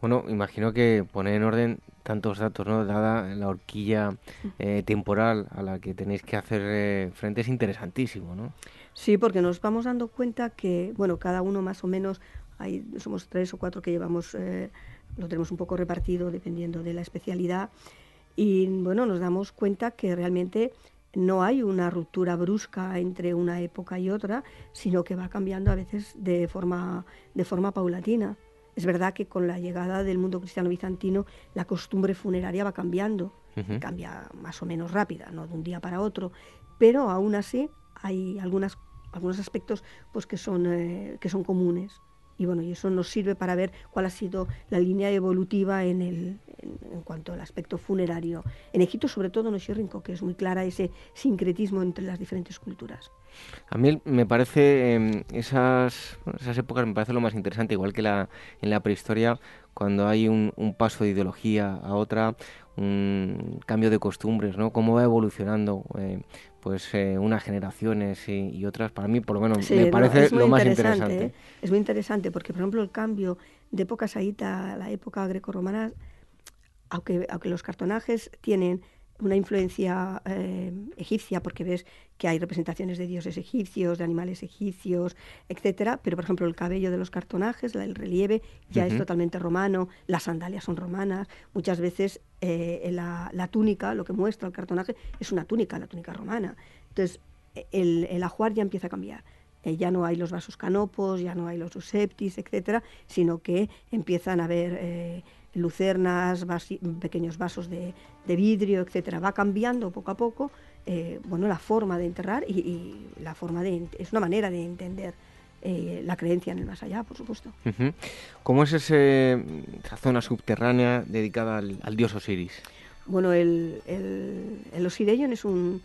Bueno, imagino que poner en orden tantos datos, ¿no? Dada la horquilla eh, temporal a la que tenéis que hacer eh, frente es interesantísimo, ¿no? Sí, porque nos vamos dando cuenta que, bueno, cada uno más o menos, hay, somos tres o cuatro que llevamos, eh, lo tenemos un poco repartido dependiendo de la especialidad, y bueno, nos damos cuenta que realmente no hay una ruptura brusca entre una época y otra, sino que va cambiando a veces de forma, de forma paulatina. Es verdad que con la llegada del mundo cristiano bizantino la costumbre funeraria va cambiando, cambia más o menos rápida, no de un día para otro, pero aún así hay algunas, algunos aspectos pues, que, son, eh, que son comunes y bueno, y eso nos sirve para ver cuál ha sido la línea evolutiva en, el, en, cuanto al aspecto funerario. En Egipto, sobre todo en Oxirrinco, que es muy clara ese sincretismo entre las diferentes culturas. A mí me parece em, esas, esas épocas me parece lo más interesante, igual que la, en la prehistoria, cuando hay un, un paso de ideología a otra, un cambio de costumbres, ¿no? Cómo va evolucionando eh, pues eh, unas generaciones y, otras, para mí por lo menos me parece lo más interesante. ¿eh? Es muy interesante porque, por ejemplo, el cambio de época saíta a la época grecorromana, aunque, aunque los cartonajes tienen una influencia eh, egipcia, porque ves que hay representaciones de dioses egipcios, de animales egipcios, etcétera, pero por ejemplo el cabello de los cartonajes, el relieve, ya es totalmente romano, las sandalias son romanas, muchas veces eh, la, túnica, lo que muestra el cartonaje, es una túnica, la túnica romana. Entonces, el, el ajuar ya empieza a cambiar. Eh, ya no hay los vasos canopos, ya no hay los useptis, etcétera, sino que empiezan a haber lucernas, pequeños vasos de, vidrio, etcétera. Va cambiando poco a poco eh, bueno, la forma de enterrar y, la forma de... es una manera de entender eh, la creencia en el más allá, por supuesto. ¿Cómo es esa zona subterránea dedicada al, dios Osiris? Bueno, el, el, Osirion es un,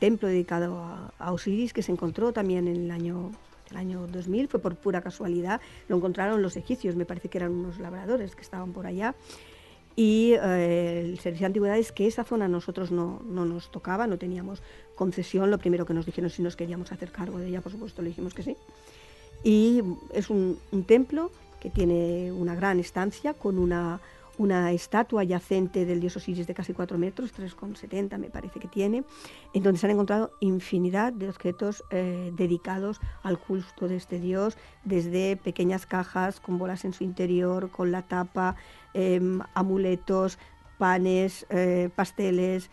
templo dedicado a, Osiris que se encontró también en el año el año 2000, fue por pura casualidad, lo encontraron los egipcios, me parece que eran unos labradores que estaban por allá. Y eh, el Servicio de Antigüedades, que esa zona nosotros no, no, nos tocaba, no teníamos concesión, lo primero que nos dijeron si nos queríamos hacer cargo de ella, por supuesto, le dijimos que sí. Y es un, un templo que tiene una gran estancia con una una estatua yacente del dios Osiris de casi 4 metros, 3,70 me parece que tiene, en donde se han encontrado infinidad de objetos eh, dedicados al culto de este dios, desde pequeñas cajas con bolas en su interior, con la tapa, em, amuletos, panes, eh, pasteles,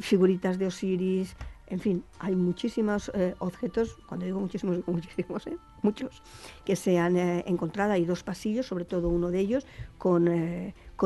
figuritas de Osiris, en fin, hay muchísimos eh, objetos, cuando digo muchísimos, [laughs] muchísimos, ¿eh? muchos, que se han eh, encontrado. Hay dos pasillos, sobre todo uno de ellos, con,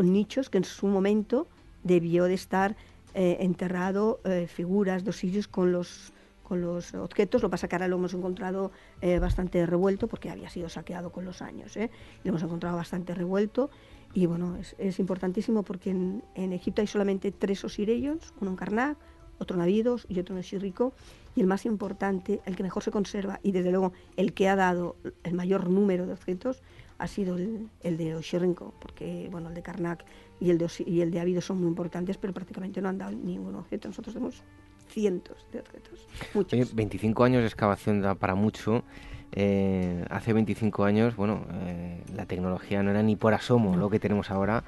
nichos que en su momento debió de estar enterrado figuras, dos sillos con los con los objetos, lo pasa que ahora lo hemos encontrado bastante revuelto porque había sido saqueado con los años, lo hemos encontrado bastante revuelto y bueno, es, importantísimo porque en, en, Egipto hay solamente tres osireyos, uno en Karnak, otro Navidos y otro Neshirrico, y el más importante, el que mejor se conserva y desde luego el que ha dado el mayor número de objetos ha sido el, de Oshirrinco, porque bueno, el de Karnak y el de, y el de Abido son muy importantes, pero prácticamente no han dado ningún objeto. Nosotros tenemos cientos de objetos. Muchos. 25 años de excavación da para mucho. Eh, hace 25 años, bueno, eh, la tecnología no era ni por asomo lo que tenemos ahora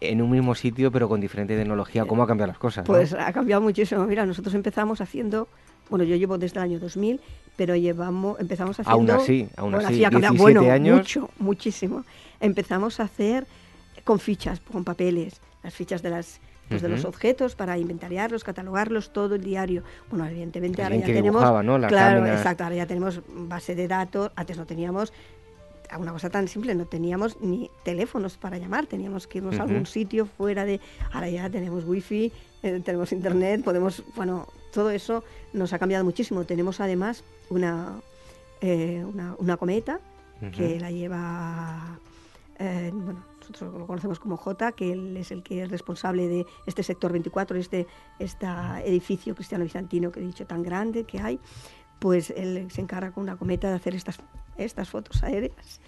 en un mismo sitio pero con diferente tecnología. ¿Cómo ha cambiado las cosas? Pues ha cambiado muchísimo. Mira, nosotros empezamos haciendo, bueno, yo llevo desde el año 2000, pero llevamos, empezamos haciendo... Aún así, aún bueno, así, ha cambiado, bueno, mucho, muchísimo. Empezamos a hacer con fichas, con papeles, las fichas de las pues de los objetos para inventariarlos, catalogarlos, todo el diario. Bueno, evidentemente ahora ya tenemos, claro, exacto, ahora ya tenemos base de datos. Antes no teníamos una cosa tan simple, no teníamos ni teléfonos para llamar, teníamos que irnos a algún sitio fuera de... Ahora ya tenemos wifi, eh, tenemos internet, podemos... Bueno, todo eso nos ha cambiado muchísimo. Tenemos además una, eh, una, cometa que la lleva... Eh, bueno, nosotros lo conocemos como J, que él es el que es responsable de este sector 24, este, este edificio cristiano bizantino que he dicho tan grande que hay. Pues él se encarga con una cometa de hacer estas, estas fotos aéreas.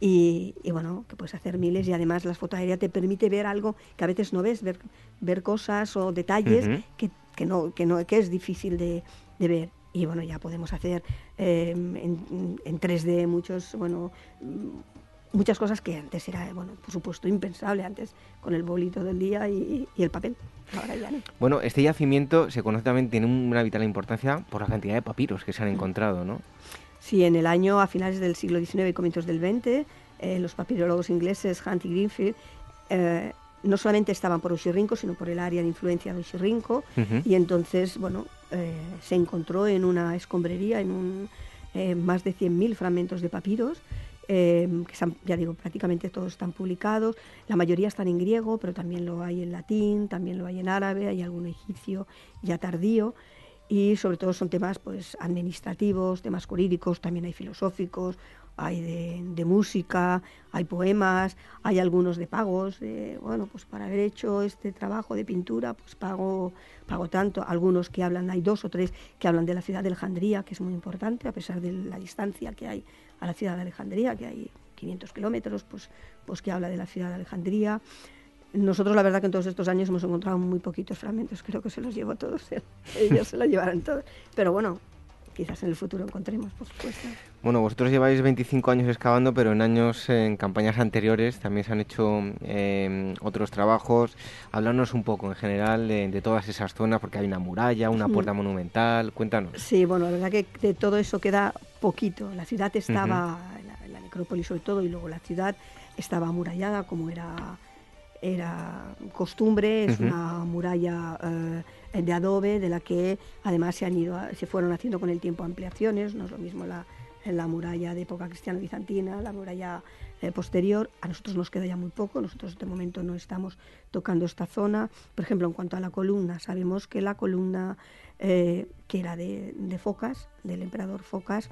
y, bueno, que puedes hacer miles y además la foto aérea te permite ver algo que a veces no ves, ver, ver cosas o detalles que, que, no, que, no, que es difícil de, de ver. Y bueno, ya podemos hacer eh, en, en 3D muchos, bueno, muchas cosas que antes era, bueno, por supuesto, impensable antes con el bolito del día y, el papel. Ahora ya no. Bueno, este yacimiento se conoce también, tiene una vital importancia por la cantidad de papiros que se han encontrado, ¿no? Sí, en el año, a finales del siglo XIX y comienzos del XX, eh, los papirólogos ingleses Hunt y Greenfield eh, no solamente estaban por Oxirrinco, sino por el área de influencia de Oxirrinco, y entonces, bueno, eh, se encontró en una escombrería, en un, más de 100.000 fragmentos de papiros, que ya digo, prácticamente todos están publicados. La mayoría están en griego, pero también lo hay en latín, también lo hay en árabe, hay algún egipcio ya tardío. Y sobre todo son temas pues, administrativos, temas jurídicos, también hay filosóficos, hay de, música, hay poemas, hay algunos de pagos, bueno, pues para haber hecho este trabajo de pintura, pues pago, pago tanto, algunos que hablan, hay dos o tres que hablan de la ciudad de Alejandría, que es muy importante, a pesar de la distancia que hay a la ciudad de Alejandría, que hay 500 kilómetros, pues, pues que habla de la ciudad de Alejandría. Nosotros la verdad que en todos estos años hemos encontrado muy poquitos fragmentos, creo que se los llevó todos, [laughs] ellos se los llevaron todos. Pero bueno, quizás en el futuro encontremos, por supuesto. Bueno, vosotros lleváis 25 años excavando, pero en años, en campañas anteriores, también se han hecho em, otros trabajos. Háblanos un poco en general de, todas esas zonas, porque hay una muralla, una puerta monumental. Cuéntanos. Sí, bueno, la verdad que de todo eso queda poquito. La ciudad estaba, la, necrópolis sobre todo, y luego la ciudad estaba amurallada, como era, era costumbre. Es una muralla. Eh, de adobe, de la que además se han ido, se fueron haciendo con el tiempo ampliaciones, no es lo mismo la, la muralla de época cristiana bizantina, la muralla eh, posterior. A nosotros nos queda ya muy poco, nosotros de momento no estamos tocando esta zona. Por ejemplo, en cuanto a la columna, sabemos que la columna eh, que era de, Focas, del emperador Focas,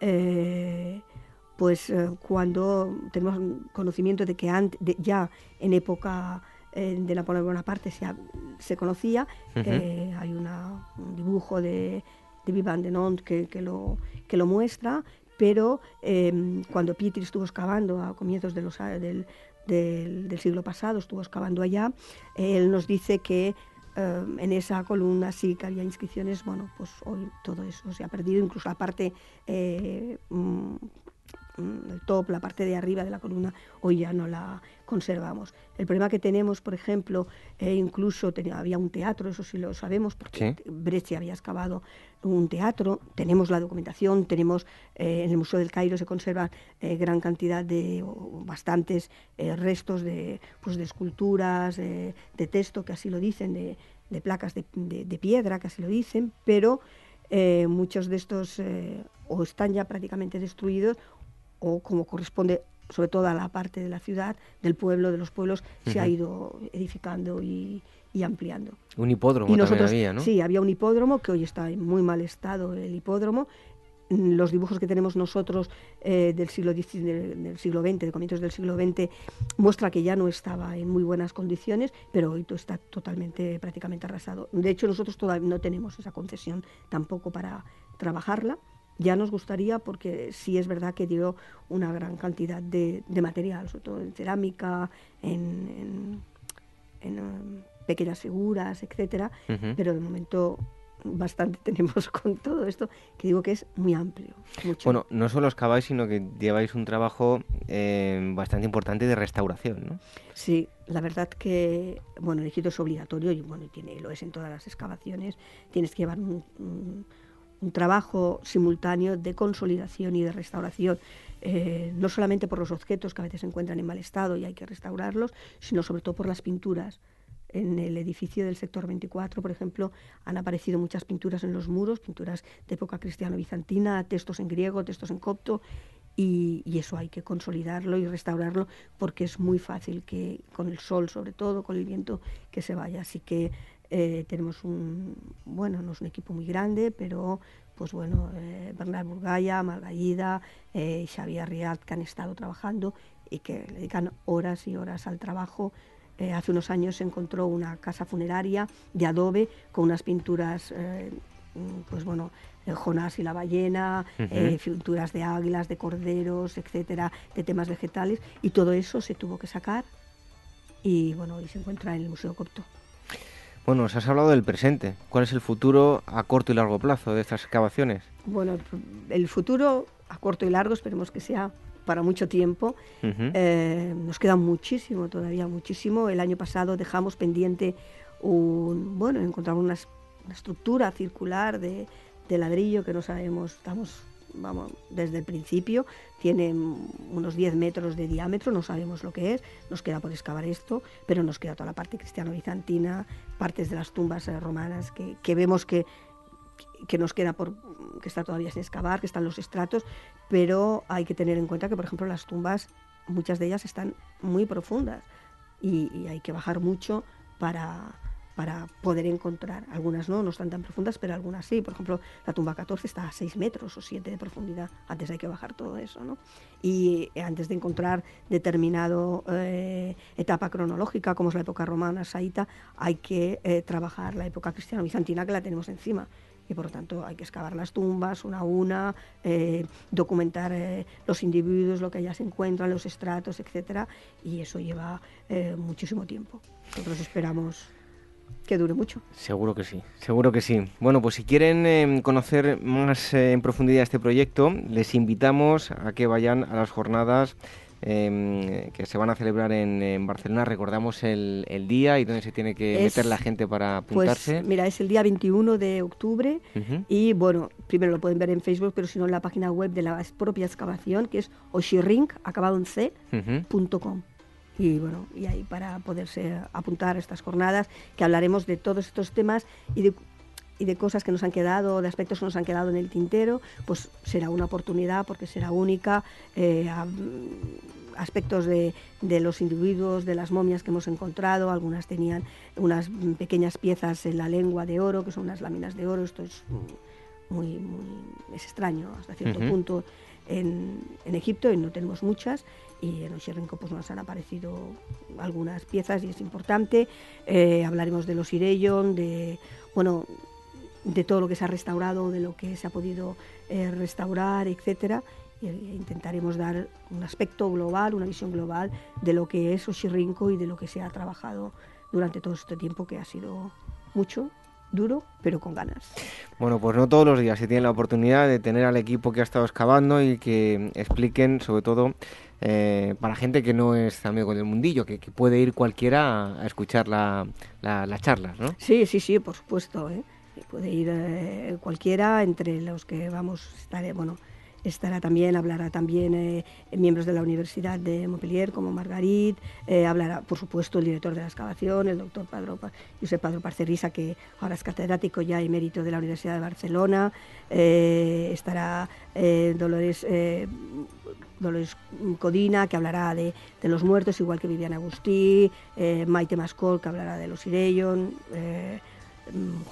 eh, pues cuando tenemos conocimiento de que ya en época de Napoleón Bonaparte se, se conocía. hay un dibujo de, de Vivant de Nantes que, que, lo, que lo muestra, pero em, cuando Pietri estuvo excavando a comienzos de los, del, del, siglo pasado, estuvo excavando allá, él nos dice que em, en esa columna sí que había inscripciones, bueno, pues hoy todo eso se ha perdido, incluso la parte eh, mm, el top, la parte de arriba de la columna, hoy ya no la conservamos. El problema que tenemos, por ejemplo, eh, incluso tenía, había un teatro, eso sí lo sabemos, porque Brescia había excavado un teatro, tenemos la documentación, tenemos eh, en el Museo del Cairo se conserva eh, gran cantidad de, bastantes restos de, pues, de esculturas, de texto que así lo dicen, de, placas de, de, piedra que así lo dicen, pero muchos de estos o están ya prácticamente destruidos o como corresponde sobre todo a la parte de la ciudad, del pueblo, de los pueblos, se ha ido edificando y, ampliando. Un hipódromo también había, ¿no? Sí, había un hipódromo que hoy está en muy mal estado, el hipódromo. Los dibujos que tenemos nosotros eh, del, siglo del siglo XX, de comienzos del siglo XX, muestra que ya no estaba en muy buenas condiciones, pero hoy está totalmente, prácticamente arrasado. De hecho, nosotros todavía no tenemos esa concesión tampoco para trabajarla ya nos gustaría porque sí es verdad que dio una gran cantidad de, material, sobre todo en cerámica, en, um, pequeñas figuras, etcétera, pero de momento bastante [laughs] tenemos con todo esto, que digo que es muy amplio. Bueno, no solo excaváis, sino que lleváis un trabajo eh, bastante importante de restauración, ¿no? Sí, la verdad que, bueno, el es obligatorio y bueno, tiene, lo es en todas las excavaciones, tienes que llevar un un trabajo simultáneo de consolidación y de restauración, eh, no solamente por los objetos que a veces se encuentran en mal estado y hay que restaurarlos, sino sobre todo por las pinturas. En el edificio del sector 24, por ejemplo, han aparecido muchas pinturas en los muros, pinturas de época cristiano-bizantina, textos en griego, textos en copto, y, eso hay que consolidarlo y restaurarlo porque es muy fácil que con el sol, sobre todo, con el viento, que se vaya. Así que eh, tenemos un, bueno, no es un equipo muy grande, pero pues bueno, eh, Bernard Burgaya, Margallida, eh, Xavier Riad, que han estado trabajando y que dedican horas y horas al trabajo. Eh, hace unos años se encontró una casa funeraria de adobe con unas pinturas, pues bueno, Jonás y la ballena, pinturas de águilas, de corderos, etcétera, de temas vegetales, y todo eso se tuvo que sacar y bueno, y se encuentra en el Museo Copto. Bueno, nos has hablado del presente. ¿Cuál es el futuro a corto y largo plazo de estas excavaciones? Bueno, el futuro a corto y largo esperemos que sea para mucho tiempo. Eh, nos queda muchísimo, todavía muchísimo. El año pasado dejamos pendiente un, bueno, encontramos una, estructura circular de, de, ladrillo que no sabemos, estamos vamos, desde el principio, tiene unos 10 metros de diámetro, no sabemos lo que es, nos queda por excavar esto, pero nos queda toda la parte cristiano-bizantina, partes de las tumbas eh, romanas que, vemos que, que nos queda por que está todavía sin excavar, que están los estratos, pero hay que tener en cuenta que, por ejemplo, las tumbas, muchas de ellas están muy profundas y hay que bajar mucho para, para poder encontrar. Algunas no, no están tan profundas, pero algunas sí. Por ejemplo, la tumba 14 está a 6 metros o 7 de profundidad. Antes hay que bajar todo eso, ¿no? Y eh, antes de encontrar determinado eh, etapa cronológica, como es la época romana, saíta, hay que eh, trabajar la época cristiano-bizantina que la tenemos encima y por lo tanto hay que excavar las tumbas una a una, documentar los individuos, lo que allá se encuentran, los estratos, etcétera, y eso lleva muchísimo tiempo. Nosotros esperamos que dure mucho. Seguro que sí, seguro que sí. Bueno, pues si quieren em, conocer más eh, en profundidad este proyecto, les invitamos a que vayan a las jornadas em, que se van a celebrar en, Barcelona. Recordamos el, día y dónde se tiene que meter la gente para pues, apuntarse. Pues mira, es el día 21 de octubre y bueno, primero lo pueden ver en Facebook, pero si no en la página web de la propia excavación, que es oshirink, acabado en c, y bueno, y ahí para poderse apuntar a estas jornadas, que hablaremos de todos estos temas y de, y de cosas que nos han quedado, de aspectos que nos han quedado en el tintero, pues será una oportunidad porque será única. Eh, aspectos de, de, los individuos, de las momias que hemos encontrado, algunas tenían unas pequeñas piezas en la lengua de oro, que son unas láminas de oro, esto es muy, muy es extraño hasta cierto punto en, en Egipto y no tenemos muchas y en Oxirrinco pues nos han aparecido algunas piezas y es importante. Eh, hablaremos de los Irellon, de bueno de todo lo que se ha restaurado, de lo que se ha podido eh, restaurar, etcétera. E intentaremos dar un aspecto global, una visión global de lo que es Oxirrinco y de lo que se ha trabajado durante todo este tiempo que ha sido mucho duro, pero con ganas. Bueno, pues no todos los días se tiene la oportunidad de tener al equipo que ha estado excavando y que expliquen, sobre todo, eh, para gente que no es amigo del mundillo, que, puede ir cualquiera a, escuchar la, las charlas, ¿no? Sí, sí, sí, por supuesto. ¿eh? Puede ir eh, cualquiera entre los que vamos, estar, bueno, estará también, hablará también eh, miembros de la Universidad de Montpellier como Margarit, eh, hablará por supuesto el director de la excavación, el doctor Padro, Josep Padro Parcerisa, que ahora es catedrático ya emérito de la Universidad de Barcelona, eh, estará Dolores, Dolores Codina, que hablará de, de, los muertos, igual que Viviana Agustí, Maite Mascol, que hablará de los Irellon,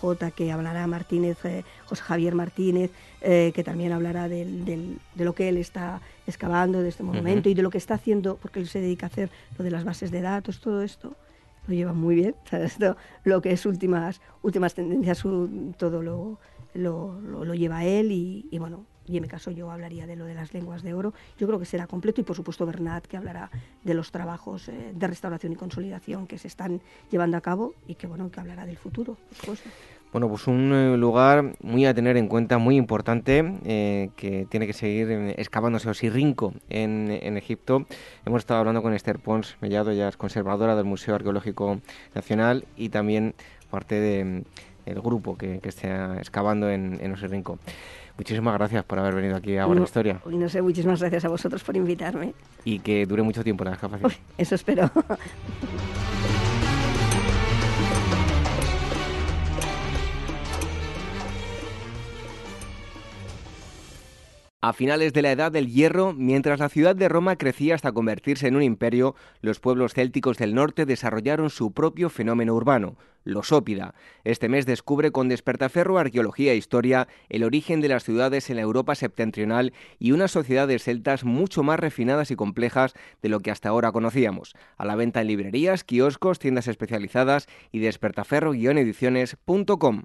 J, que hablará Martínez, eh, José Javier Martínez, eh, que también hablará de lo que él está excavando de este monumento y de lo que está haciendo, porque él se dedica a hacer lo de las bases de datos, todo esto. Lo lleva muy bien, [laughs] esto, lo que es últimas, últimas tendencias, todo lo, lo, lleva él y, y bueno, y en mi caso yo hablaría de lo de las lenguas de oro. Yo creo que será completo y por supuesto Bernat que hablará de los trabajos eh, de restauración y consolidación que se están llevando a cabo y que bueno que hablará del futuro, Bueno, pues un eh, lugar muy a tener en cuenta, muy importante, eh, que tiene que seguir excavándose Osirrinco en, en Egipto. Hemos estado hablando con Esther Pons Mellado, ya es conservadora del Museo Arqueológico Nacional y también parte del grupo que, está excavando en, en Osirrinco. Muchísimas gracias por haber venido aquí a Buena Historia. Y no sé, muchísimas gracias a vosotros por invitarme. Y que dure mucho tiempo la excavación. Eso espero. [laughs] A finales de la Edad del Hierro, mientras la ciudad de Roma crecía hasta convertirse en un imperio, los pueblos célticos del norte desarrollaron su propio fenómeno urbano, los ópida. Este mes descubre con Despertaferro Arqueología e Historia el origen de las ciudades en la Europa septentrional y unas sociedades celtas mucho más refinadas y complejas de lo que hasta ahora conocíamos. A la venta en librerías, kioscos, tiendas especializadas y despertaferro-ediciones.com.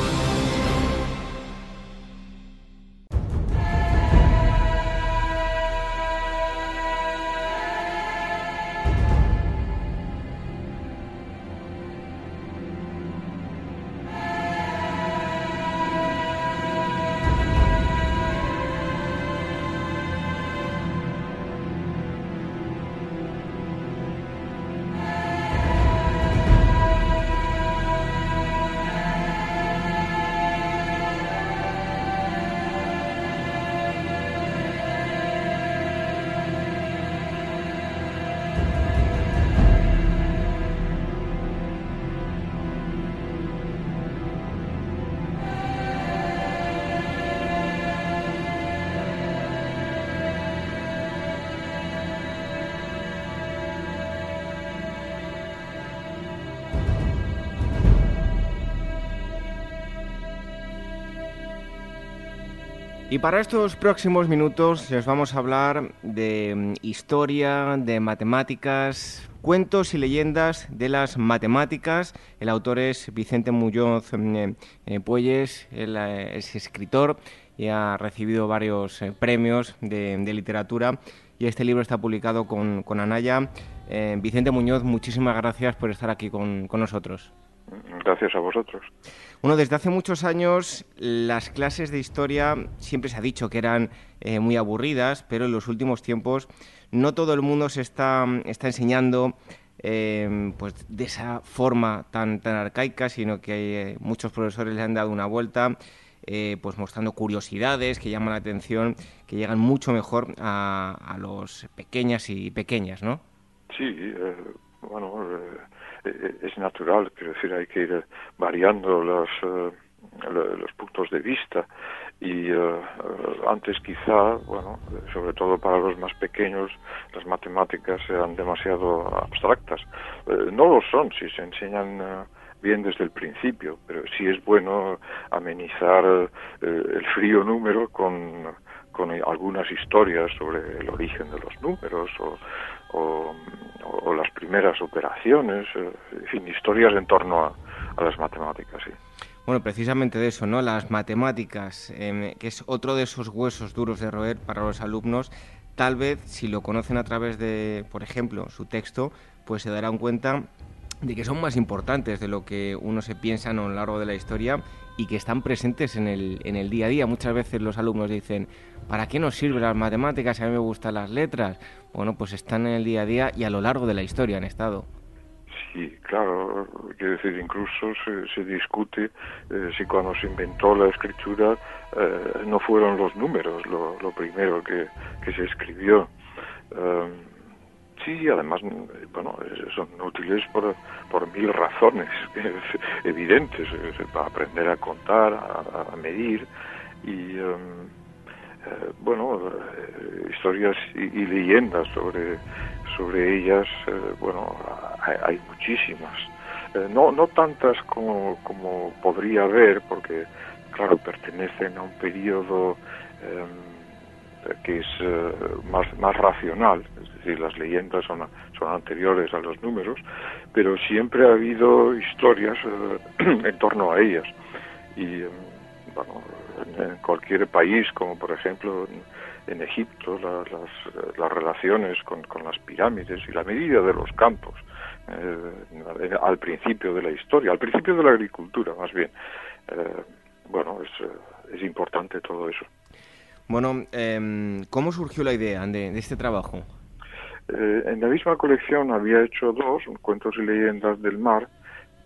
para estos próximos minutos les vamos a hablar de mm, historia, de matemáticas, cuentos y leyendas de las matemáticas. El autor es Vicente Muñoz mm, eh, eh, Puelles, él eh, es escritor y ha recibido varios premios de, literatura y este libro está publicado con, Anaya. Vicente Muñoz, muchísimas gracias por estar aquí con nosotros. Gracias a vosotros. Bueno, desde hace muchos años las clases de historia siempre se ha dicho que eran eh, muy aburridas, pero en los últimos tiempos no todo el mundo se está, está enseñando em, pues de esa forma tan, tan arcaica, sino que eh, muchos profesores le han dado una vuelta, eh, pues mostrando curiosidades que llaman la atención, que llegan mucho mejor a, a los pequeñas y pequeñas, ¿no? Sí, bueno eh, es natural, quiero decir, hay que ir variando los, eh, los puntos de vista y eh, antes quizá, bueno, sobre todo para los más pequeños, las matemáticas eran demasiado abstractas. no lo son si se enseñan bien desde el principio, pero sí es bueno amenizar el frío número con, con algunas historias sobre el origen de los números o, o las primeras operaciones, en fin, historias en torno a, las matemáticas, sí. Bueno, precisamente de eso, ¿no? Las matemáticas, em, que es otro de esos huesos duros de roer para los alumnos, tal vez si lo conocen a través de, por ejemplo, su texto, pues se darán cuenta de que son más importantes de lo que uno se piensa a lo largo de la historia y que están presentes en el, en el día a día. Muchas veces los alumnos dicen, ¿para qué nos sirven las matemáticas? A mí me gustan las letras. Bueno, pues están en el día a día y a lo largo de la historia han estado. Sí, claro, quiero decir, incluso se, discute eh, si cuando se inventó la escritura eh, no fueron los números lo, primero que, se escribió. Em, Sí, además, bueno, son útiles por, por mil razones [laughs] evidentes, para aprender a contar, a, medir y, em, eh, bueno, eh, historias y, leyendas sobre, sobre ellas, eh, bueno, hay, muchísimas. no, no tantas como, como podría haber, porque, claro, pertenecen a un periodo em, que es eh, más, más racional, decir, las leyendas son, son anteriores a los números, pero siempre ha habido historias eh, [clears throat] en torno a ellas. Y, em, bueno, en, cualquier país, como por ejemplo en, Egipto, las, las, relaciones con, con, las pirámides y la medida de los campos, eh, al principio de la historia, al principio de la agricultura más bien. bueno, es, es importante todo eso. Bueno, em, ¿cómo surgió la idea de, este trabajo? Eh, en la misma colección había hecho dos, cuentos y leyendas del mar,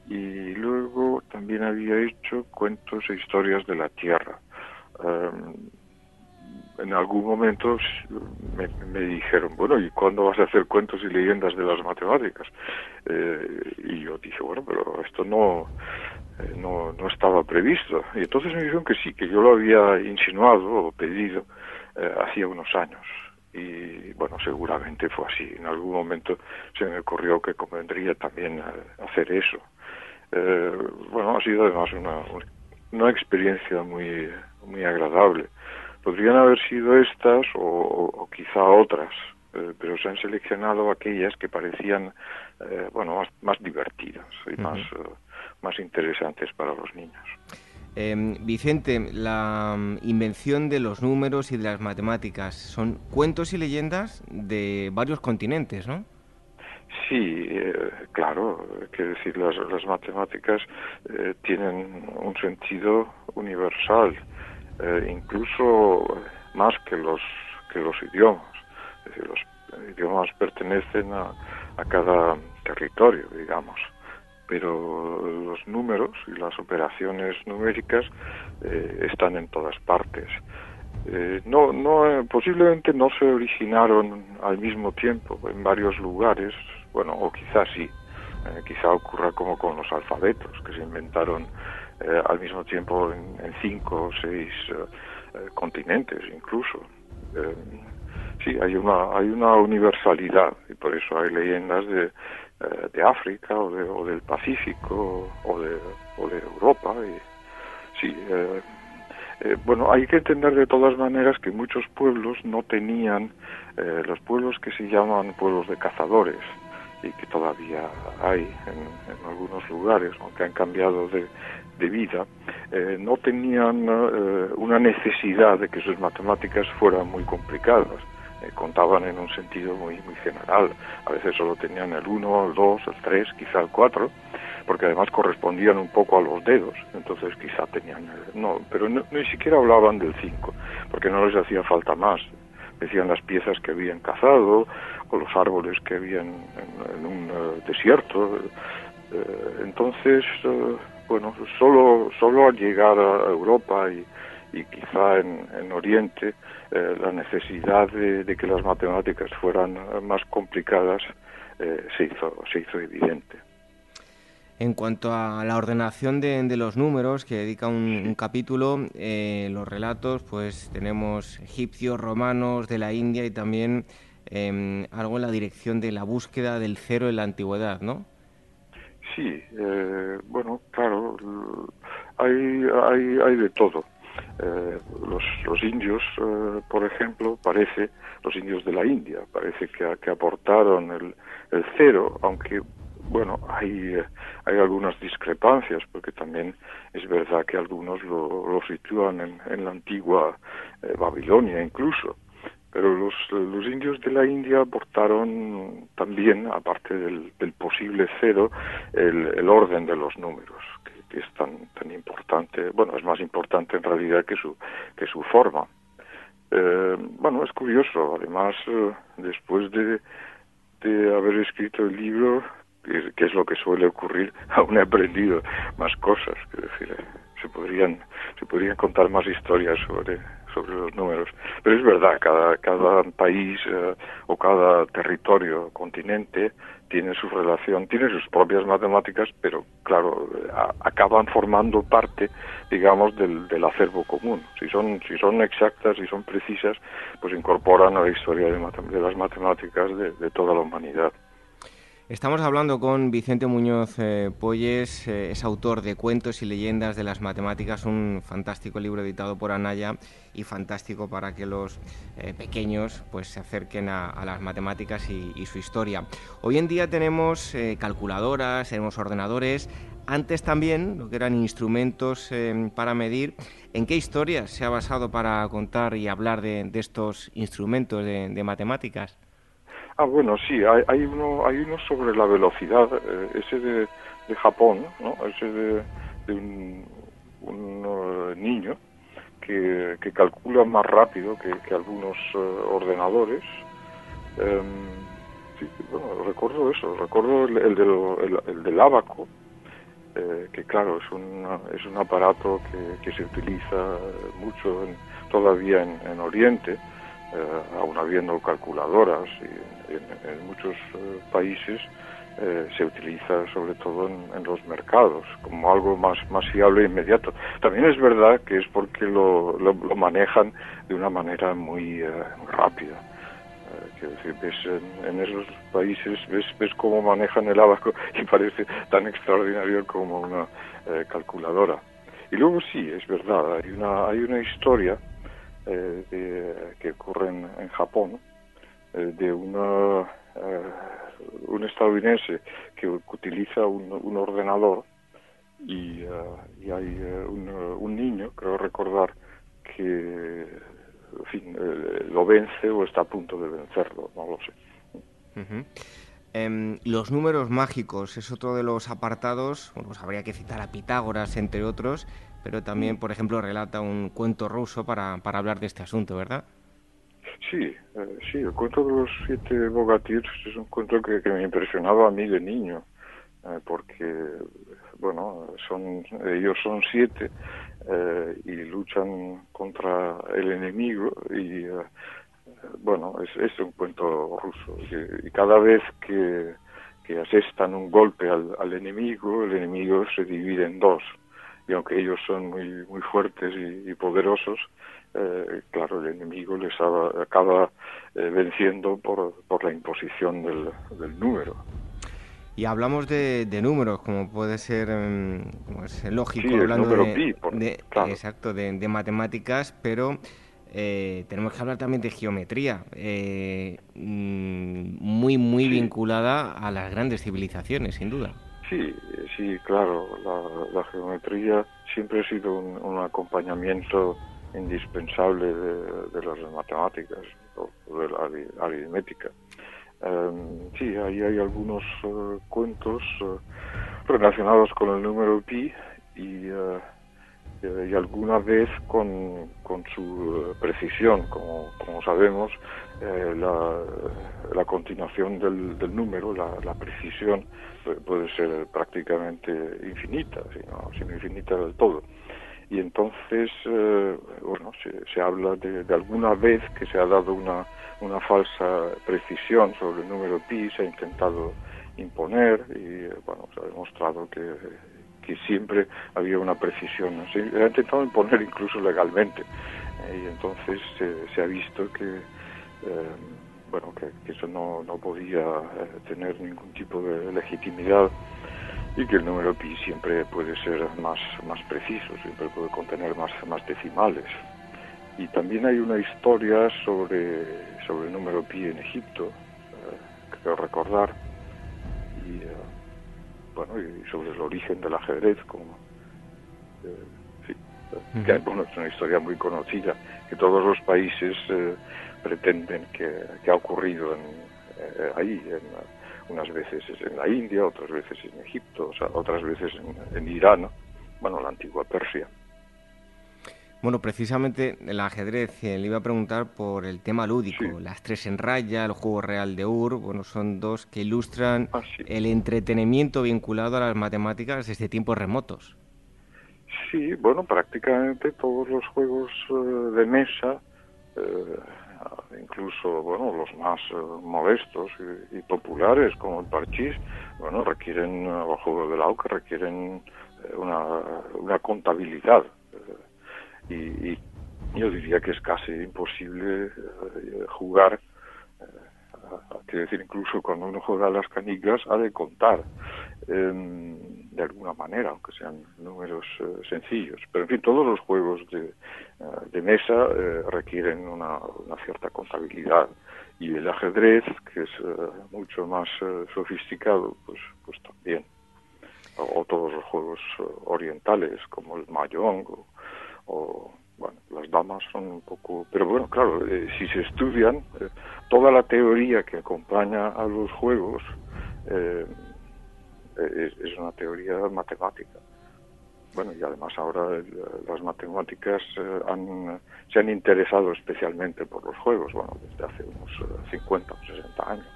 y luego también había hecho cuentos e historias de la tierra. Em, en algún momento me, dijeron, bueno, ¿y cuándo vas a hacer cuentos y leyendas de las matemáticas? Eh, y yo dije, bueno, pero esto no, eh, no, no estaba previsto. Y entonces me dijeron que sí, que yo lo había insinuado o pedido eh, hacía unos años. Y bueno, seguramente fue así. En algún momento se me ocurrió que convendría también eh, hacer eso. bueno, ha sido además una, una experiencia muy, muy agradable. Podrían haber sido estas o, quizá otras, pero se han seleccionado aquellas que parecían, bueno, más, más divertidas y más más interesantes para los niños. Em, Vicente, la mm, invención de los números y de las matemáticas son cuentos y leyendas de varios continentes, ¿no? Sí, eh, claro, quiero decir, las, matemáticas eh, tienen un sentido universal, eh, incluso más que los, que los idiomas. Es decir, los idiomas pertenecen a, a cada territorio, digamos pero los números y las operaciones numéricas eh, están en todas partes. Eh, no, no, posiblemente no se originaron al mismo tiempo en varios lugares, bueno, o quizás sí, eh, quizá ocurra como con los alfabetos, que se inventaron al mismo tiempo en, en cinco o seis continentes incluso. sí, hay una, hay una universalidad y por eso hay leyendas de, eh, de África o, del Pacífico o de, Europa. Y, sí, eh, eh, bueno, hay que entender de todas maneras que muchos pueblos no tenían los pueblos que se llaman pueblos de cazadores y que todavía hay en, algunos lugares, aunque han cambiado de, de vida, no tenían una necesidad de que sus matemáticas fueran muy complicadas eh, contaban en un sentido muy, muy general. A veces solo tenían el 1, el 2, el 3, quizá el 4, porque además correspondían un poco a los dedos, entonces quizá tenían... no, pero ni siquiera hablaban del 5, porque no les hacía falta más. Decían las piezas que habían cazado o los árboles que habían en, un eh, desierto. Eh, entonces, bueno, solo, solo al llegar a Europa y, y quizá en, en Oriente, eh, la necesidad de, que las matemáticas fueran más complicadas eh, se, hizo, se hizo evidente. En cuanto a la ordenación de, los números, que dedica un, capítulo, eh, los relatos, pues tenemos egipcios, romanos, de la India y también em, algo en la dirección de la búsqueda del cero en la antigüedad, ¿no? Sí, bueno, claro, hay, hay, hay de todo. Los, los, indios, por ejemplo, parece, los indios de la India, parece que, que aportaron el, el cero, aunque bueno, hay, hay algunas discrepancias, porque también es verdad que algunos lo, lo sitúan en, en, la antigua eh, Babilonia incluso. Pero los, los indios de la India aportaron también, aparte del, del posible cero, el, el, orden de los números, que, que, es tan, tan importante, bueno, es más importante en realidad que su, que su forma. Eh, bueno, es curioso, además, eh, después de, de haber escrito el libro, que, es lo que suele ocurrir, [laughs] aún he aprendido más cosas, es decir, se podrían, se podrían contar más historias sobre, sobre los números. Pero es verdad, cada, cada país eh, o cada territorio, continente, tiene su relación, tiene sus propias matemáticas, pero claro, acaban formando parte, digamos, del, del, acervo común. Si son, si son exactas, si son precisas, pues incorporan a la historia de, las matemáticas de toda la humanidad. Estamos hablando con Vicente Muñoz eh, Polles, eh, es autor de Cuentos y Leyendas de las Matemáticas, un fantástico libro editado por Anaya y fantástico para que los eh, pequeños pues, se acerquen a, las matemáticas y, su historia. Hoy en día tenemos calculadoras, tenemos ordenadores, antes también lo que eran instrumentos para medir. ¿En qué historias se ha basado para contar y hablar de, estos instrumentos de matemáticas? Ah, bueno, sí, hay, hay, uno, hay uno sobre la velocidad, eh, ese de, de, Japón, ¿no? Ese de, un, uh, niño que, que, calcula más rápido que, que algunos uh, ordenadores. Sí, bueno, recuerdo eso, recuerdo el, el, del, el, el del abaco, eh, que claro, es un, es un aparato que, que se utiliza mucho en, todavía en, en Oriente, eh, aún habiendo calculadoras y en, muchos eh, países eh, se utiliza sobre todo en, los mercados como algo más, más fiable e inmediato. También es verdad que es porque lo, lo, lo manejan de una manera muy eh, rápida. Eh, decir, ves en, en, esos países, ves, ves cómo manejan el abaco [laughs] y parece tan extraordinario como una eh, calculadora. Y luego sí, es verdad, hay una, hay una historia eh, de, que ocurre en, en Japón, de una, eh, un estadounidense que, utiliza un, un ordenador y, y hay un, un, niño, creo recordar, que en fin, lo vence o está a punto de vencerlo, no lo sé. Uh -huh. Eh, los números mágicos es otro de los apartados, bueno, pues habría que citar a Pitágoras, entre otros, pero también, por ejemplo, relata un cuento ruso para, para hablar de este asunto, ¿verdad? Sí, eh, sí, el cuento de los siete bogatirs es un cuento que, me impresionaba a mí de niño, eh, porque, bueno, son ellos son siete eh, y luchan contra el enemigo y, bueno, es, es, un cuento ruso y, cada vez que, que asestan un golpe al, al enemigo, el enemigo se divide en dos y aunque ellos son muy muy fuertes y, y poderosos eh, claro el enemigo les acaba, acaba eh, venciendo por, por la imposición del, del número y hablamos de, de, números, como puede ser pues, lógico, sí, hablando de, pi, por, de, claro. exacto, de, de, matemáticas, pero eh, tenemos que hablar también de geometría, eh, mm, muy, muy sí. vinculada a las grandes civilizaciones, sin duda. Sí, sí, claro. La, la geometría siempre ha sido un, un acompañamiento indispensable de, las matemáticas o de la aritmética. Um, sí, ahí hay algunos uh, cuentos uh, relacionados con el número pi y, uh, y alguna vez con, con su precisión, como, como sabemos, eh, la, la, continuación del, del número, la, la, precisión puede ser prácticamente infinita, sino, sino infinita del todo. Y entonces, eh, bueno, se, se habla de, de, alguna vez que se ha dado una, una falsa precisión sobre el número pi, se ha intentado imponer y, bueno, se ha demostrado que, que siempre había una precisión. Se ha intentado imponer incluso legalmente. Eh, y entonces se, se ha visto que eh, bueno, que, que, eso no, no podía eh, tener ningún tipo de legitimidad y que el número pi siempre puede ser más, más preciso, siempre puede contener más, más decimales. Y también hay una historia sobre, sobre el número pi en Egipto, eh, creo recordar, y, eh, bueno, y sobre el origen del ajedrez, como, eh, sí, que, bueno, es una historia muy conocida, que todos los países pretenden que, que, ha ocurrido en, ahí, en, unas veces en la India, otras veces en Egipto, otras veces en, Irán, bueno, la antigua Persia. Bueno, precisamente el ajedrez, eh, le iba a preguntar por el tema lúdico. Las tres en raya, el juego real de Ur, bueno, son dos que ilustran ah, el entretenimiento vinculado a las matemáticas desde tiempos remotos. Sí, bueno, prácticamente todos los juegos eh, de mesa eh, incluso bueno los más eh, modestos y, populares como el parchís bueno requieren los eh, juegos del auge requieren eh, una, una contabilidad y, yo diría que es casi imposible jugar quiero decir incluso cuando uno juega las canicas ha de contar em, de alguna manera aunque sean números sencillos. Pero en fin todos los juegos de eh, de mesa eh, requieren una, cierta contabilidad. Y el ajedrez que es eh, mucho más sofisticado pues pues también. O, todos los juegos orientales como el mahjong o, bueno las damas son un poco pero bueno claro si se estudian toda la teoría que acompaña a los juegos es una teoría matemática bueno, y además ahora eh, las matemáticas eh, han, se han interesado especialmente por los juegos, bueno, desde hace unos 50 eh, o 60 años.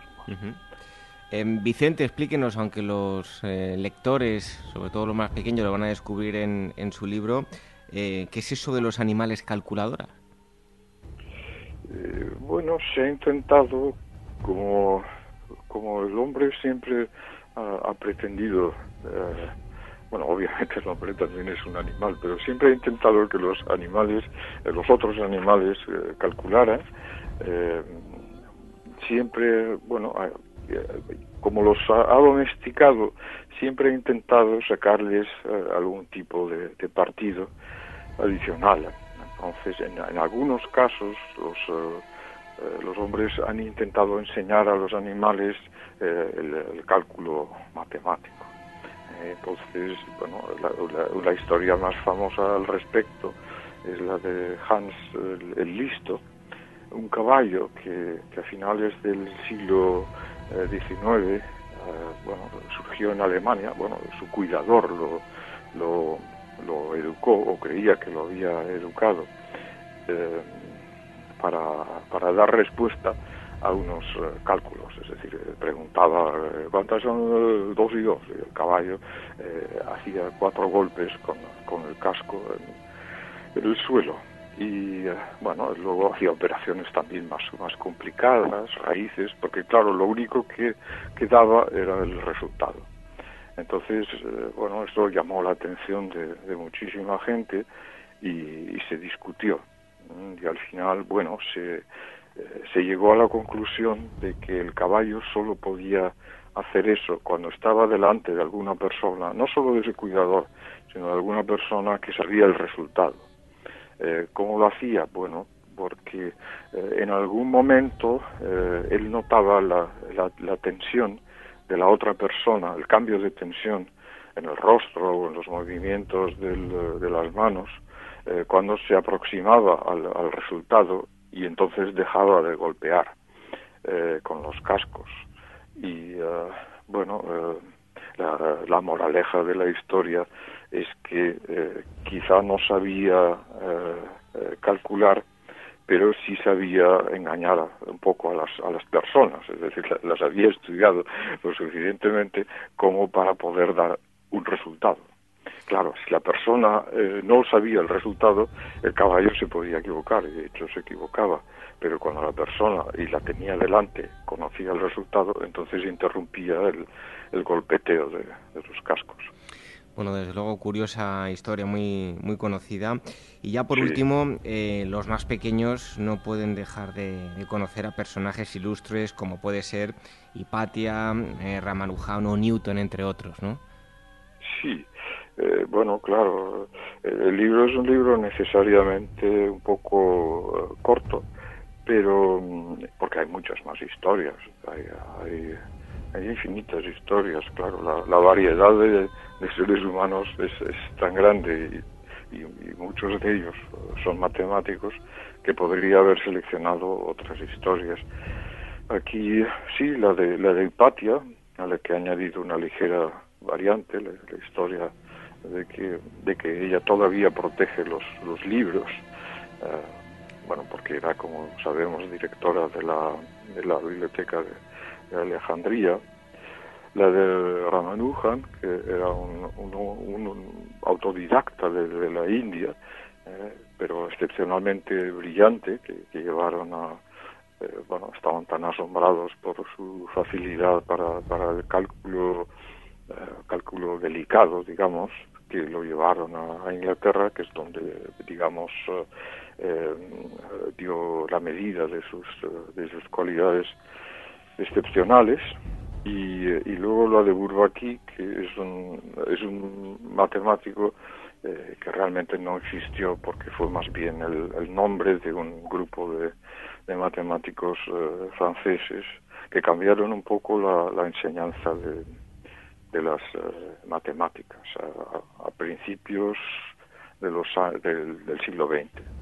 Em, Vicente, explíquenos, aunque los lectores, sobre todo los más pequeños, lo van a descubrir en, en su libro, ¿qué es eso de los animales calculadora? bueno, se ha intentado, como, como el hombre siempre ha, pretendido bueno, obviamente el hombre también es un animal, pero siempre he intentado que los animales, eh, los otros animales eh, calcularan. Eh, siempre, bueno, como los ha, domesticado, siempre he intentado sacarles algún tipo de, partido adicional. Entonces, en, algunos casos, los, los hombres han intentado enseñar a los animales el cálculo matemático. Entonces, bueno, la, historia más famosa al respecto es la de Hans el, Listo, un caballo que, a finales del siglo XIX eh, eh, bueno, surgió en Alemania, bueno, su cuidador lo, educó o creía que lo había educado. Eh, para, para dar respuesta a unos eh, cálculos, es decir, eh, preguntaba eh, cuántas son dos y dos, y el caballo hacía cuatro golpes con, el casco en, el suelo y bueno, luego hacía operaciones también más, más complicadas, raíces, porque claro, lo único que, daba era el resultado. Entonces, bueno, esto llamó la atención de, muchísima gente y, se discutió. Y al final, bueno, se, eh, se llegó a la conclusión de que el caballo solo podía hacer eso cuando estaba delante de alguna persona, no solo de ese cuidador, sino de alguna persona que sabía el resultado. Eh, ¿Cómo lo hacía? Bueno, porque eh, en algún momento él notaba la, la, tensión de la otra persona, el cambio de tensión en el rostro o en los movimientos de las manos, cuando se aproximaba al, resultado y entonces dejaba de golpear eh, con los cascos. Y eh, bueno, eh, la, moraleja de la historia es que quizá no sabía calcular, pero sí sabía engañar un poco a las, a las personas, es decir, las había estudiado lo suficientemente como para poder dar un resultado. Claro, si la persona eh, no sabía el resultado, el caballo se podía equivocar, y de hecho se equivocaba. Pero cuando la persona, y la tenía delante, conocía el resultado, entonces interrumpía el, golpeteo de, los cascos. Bueno, desde luego, curiosa historia, muy, muy conocida. Y ya por último, eh, los más pequeños no pueden dejar de, conocer a personajes ilustres como puede ser Hipatia, eh, Ramanujano o Newton, entre otros, ¿no? sí. Eh, bueno, claro, el libro es un libro necesariamente un poco corto, pero mm, porque hay muchas más historias, hay, hay, infinitas historias, claro, la, variedad de, seres humanos es, tan grande y, y, muchos de ellos son matemáticos que podría haber seleccionado otras historias. Aquí sí, la de la de Hipatia, a la que he añadido una ligera variante, la, historia de que, de que ella todavía protege los, los libros, eh, bueno, porque era, como sabemos, directora de la, de la biblioteca de, Alejandría, la de Ramanujan, que era un, un, autodidacta de, la India, eh, pero excepcionalmente brillante, que, llevaron a, eh, bueno, estaban tan asombrados por su facilidad para, para el cálculo, cálculo delicado, digamos, que lo llevaron a, Inglaterra, que es donde, digamos, eh, dio la medida de sus, de sus cualidades excepcionales. Y, y luego la de Bourbaki, que es un, es un matemático que realmente no existió porque fue más bien el, el nombre de un grupo de, de matemáticos eh, franceses que cambiaron un poco la, enseñanza de, de las eh, matemáticas a, principios de los, del, del siglo XX.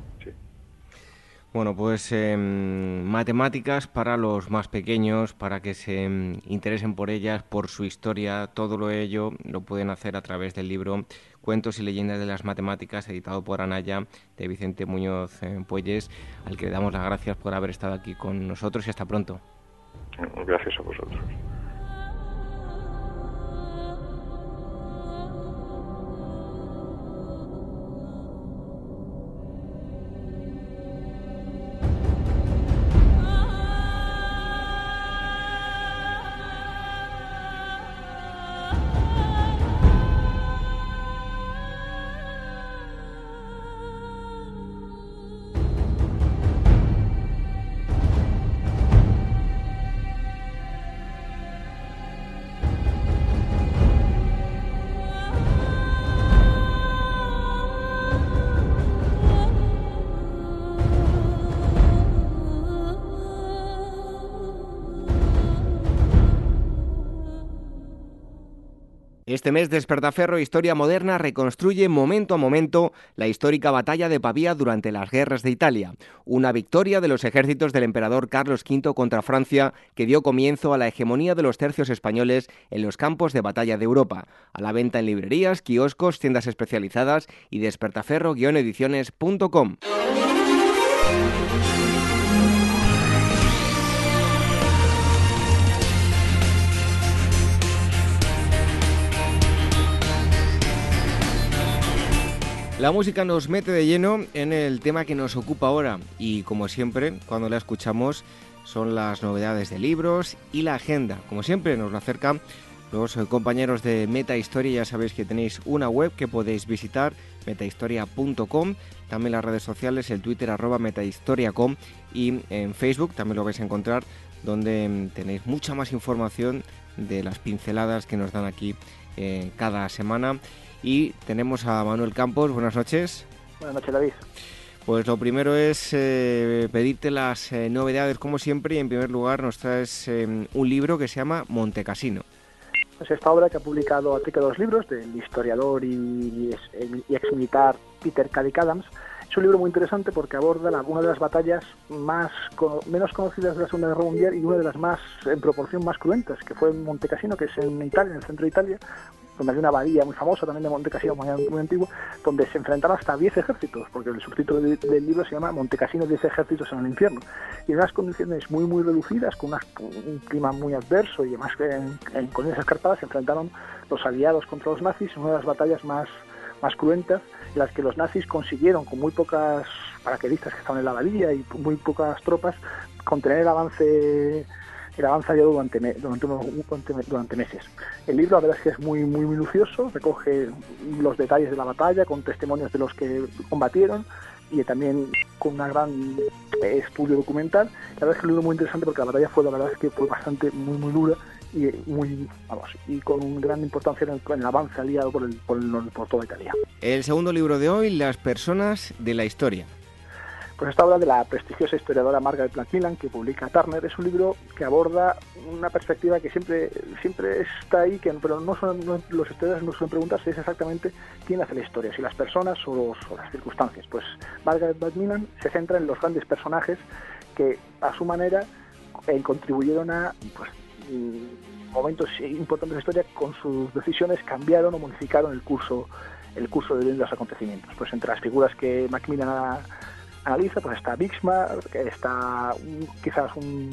Bueno, pues em, matemáticas para los más pequeños, para que se em, interesen por ellas, por su historia, todo lo ello lo pueden hacer a través del libro Cuentos y leyendas de las matemáticas, editado por Anaya, de Vicente Muñoz eh, Puelles, al que le damos las gracias por haber estado aquí con nosotros y hasta pronto. Gracias a vosotros. Este mes Despertaferro Historia Moderna reconstruye momento a momento la histórica batalla de Pavía durante las guerras de Italia, una victoria de los ejércitos del emperador Carlos V contra Francia que dio comienzo a la hegemonía de los tercios españoles en los campos de batalla de Europa, a la venta en librerías, kioscos, tiendas especializadas y despertaferro-ediciones.com. La música nos mete de lleno en el tema que nos ocupa ahora y como siempre, cuando la escuchamos son las novedades de libros y la agenda. Como siempre nos lo acercan los compañeros de Meta Historia, ya sabéis que tenéis una web que podéis visitar, metahistoria.com, también las redes sociales, el Twitter arroba metahistoria.com y en Facebook también lo vais a encontrar donde tenéis mucha más información de las pinceladas que nos dan aquí eh, cada semana y tenemos a Manuel Campos. Buenas noches. Buenas noches, David. Pues lo primero es eh, pedirte las eh, novedades, como siempre, y en primer lugar nos traes eh, un libro que se llama Montecasino. Pues esta obra que ha publicado Atique dos libros del historiador y, y ex militar Peter Cadic Adams es un libro muy interesante porque aborda una de las batallas más menos conocidas de la Segunda Guerra Mundial y una de las más en proporción más cruentas, que fue en Montecasino, que es en Italia, en el centro de Italia, donde hay una abadía muy famosa también de Montecasino, muy, muy antiguo, donde se enfrentaron hasta 10 ejércitos, porque el subtítulo del libro se llama Montecasino 10 ejércitos en el infierno, y en unas condiciones muy muy reducidas, con un clima muy adverso y además en, en colinas escarpadas se enfrentaron los aliados contra los nazis en una de las batallas más, más cruentas, en las que los nazis consiguieron con muy pocas paraquedistas que estaban en la abadía y muy pocas tropas contener el avance el avance durante, durante, durante, meses. El libro, la verdad es que es muy, muy minucioso, recoge los detalles de la batalla con testimonios de los que combatieron y también con un gran eh, estudio documental. La verdad es que es un libro muy interesante porque la batalla fue, la verdad es que fue bastante, muy, muy dura y muy vamos y con gran importancia en el, avance aliado por, el, por, por toda Italia. El segundo libro de hoy, Las personas de la historia. Pues esta obra de la prestigiosa historiadora Margaret Macmillan que publica Turner es un libro que aborda una perspectiva que siempre siempre está ahí, que, pero no son, los historiadores no suelen preguntarse es exactamente quién hace la historia, si las personas o, las circunstancias. Pues Margaret Macmillan se centra en los grandes personajes que a su manera eh, contribuyeron a pues, mm, momentos importantes de la historia con sus decisiones cambiaron o modificaron el curso el curso de los acontecimientos. Pues entre las figuras que Macmillan ha analiza, pues está Bixmark, está quizás un,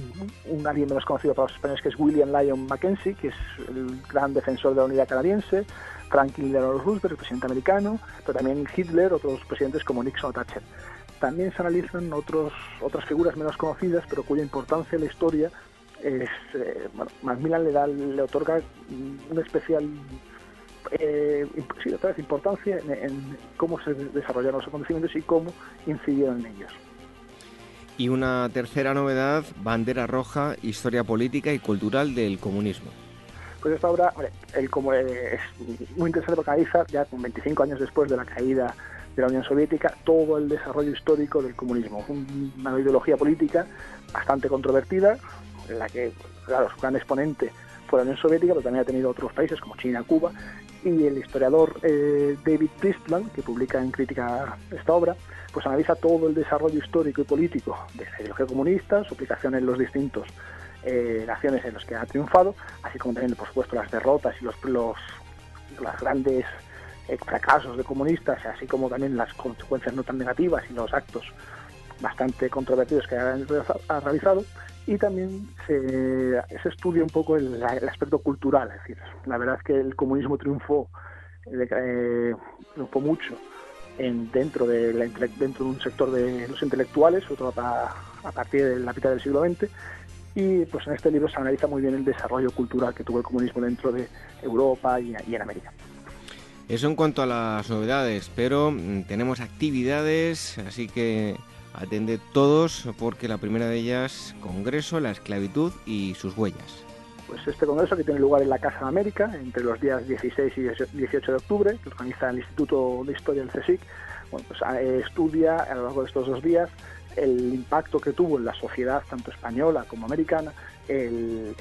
un, alguien menos conocido para los españoles que es William Lyon Mackenzie, que es el gran defensor de la unidad canadiense, Franklin Delano Roosevelt, el presidente americano, pero también Hitler, otros presidentes como Nixon o Thatcher. También se analizan otros, otras figuras menos conocidas, pero cuya importancia en la historia es, eh, bueno, Macmillan le, da, le otorga un especial eh, sí, otra vez importancia en, cómo se desarrollaron los acontecimientos y cómo incidieron en ellos. Y una tercera novedad, bandera roja, historia política y cultural del comunismo. Pues esta obra el, como, es muy interesante porque analiza, ya con 25 años después de la caída de la Unión Soviética, todo el desarrollo histórico del comunismo. Una ideología política bastante controvertida, en la que, claro, su gran exponente fue la Unión Soviética, pero también ha tenido otros países como China, Cuba, y el historiador eh, David Priestland, que publica en crítica esta obra, pues analiza todo el desarrollo histórico y político de la ideología comunista, su aplicación en los distintos eh, naciones en los que ha triunfado, así como también, por supuesto, las derrotas y los, los, grandes eh, fracasos de comunistas, así como también las consecuencias no tan negativas y los actos bastante controvertidos que ha realizado y también se, estudia un poco el, aspecto cultural, es decir, la verdad es que el comunismo triunfó, eh, triunfó mucho en, dentro, de dentro de un sector de los intelectuales, sobre todo a, partir de la mitad del siglo XX, y pues en este libro se analiza muy bien el desarrollo cultural que tuvo el comunismo dentro de Europa y, y en América. Eso en cuanto a las novedades, pero mm, tenemos actividades, así que Atende todos porque la primera de ellas, Congreso, la esclavitud y sus huellas. Pues este congreso que tiene lugar en la Casa de América entre los días 16 y 18 de octubre, que organiza el Instituto de Historia del CSIC, bueno, pues eh, estudia a lo largo de estos dos días el impacto que tuvo en la sociedad, tanto española como americana, el,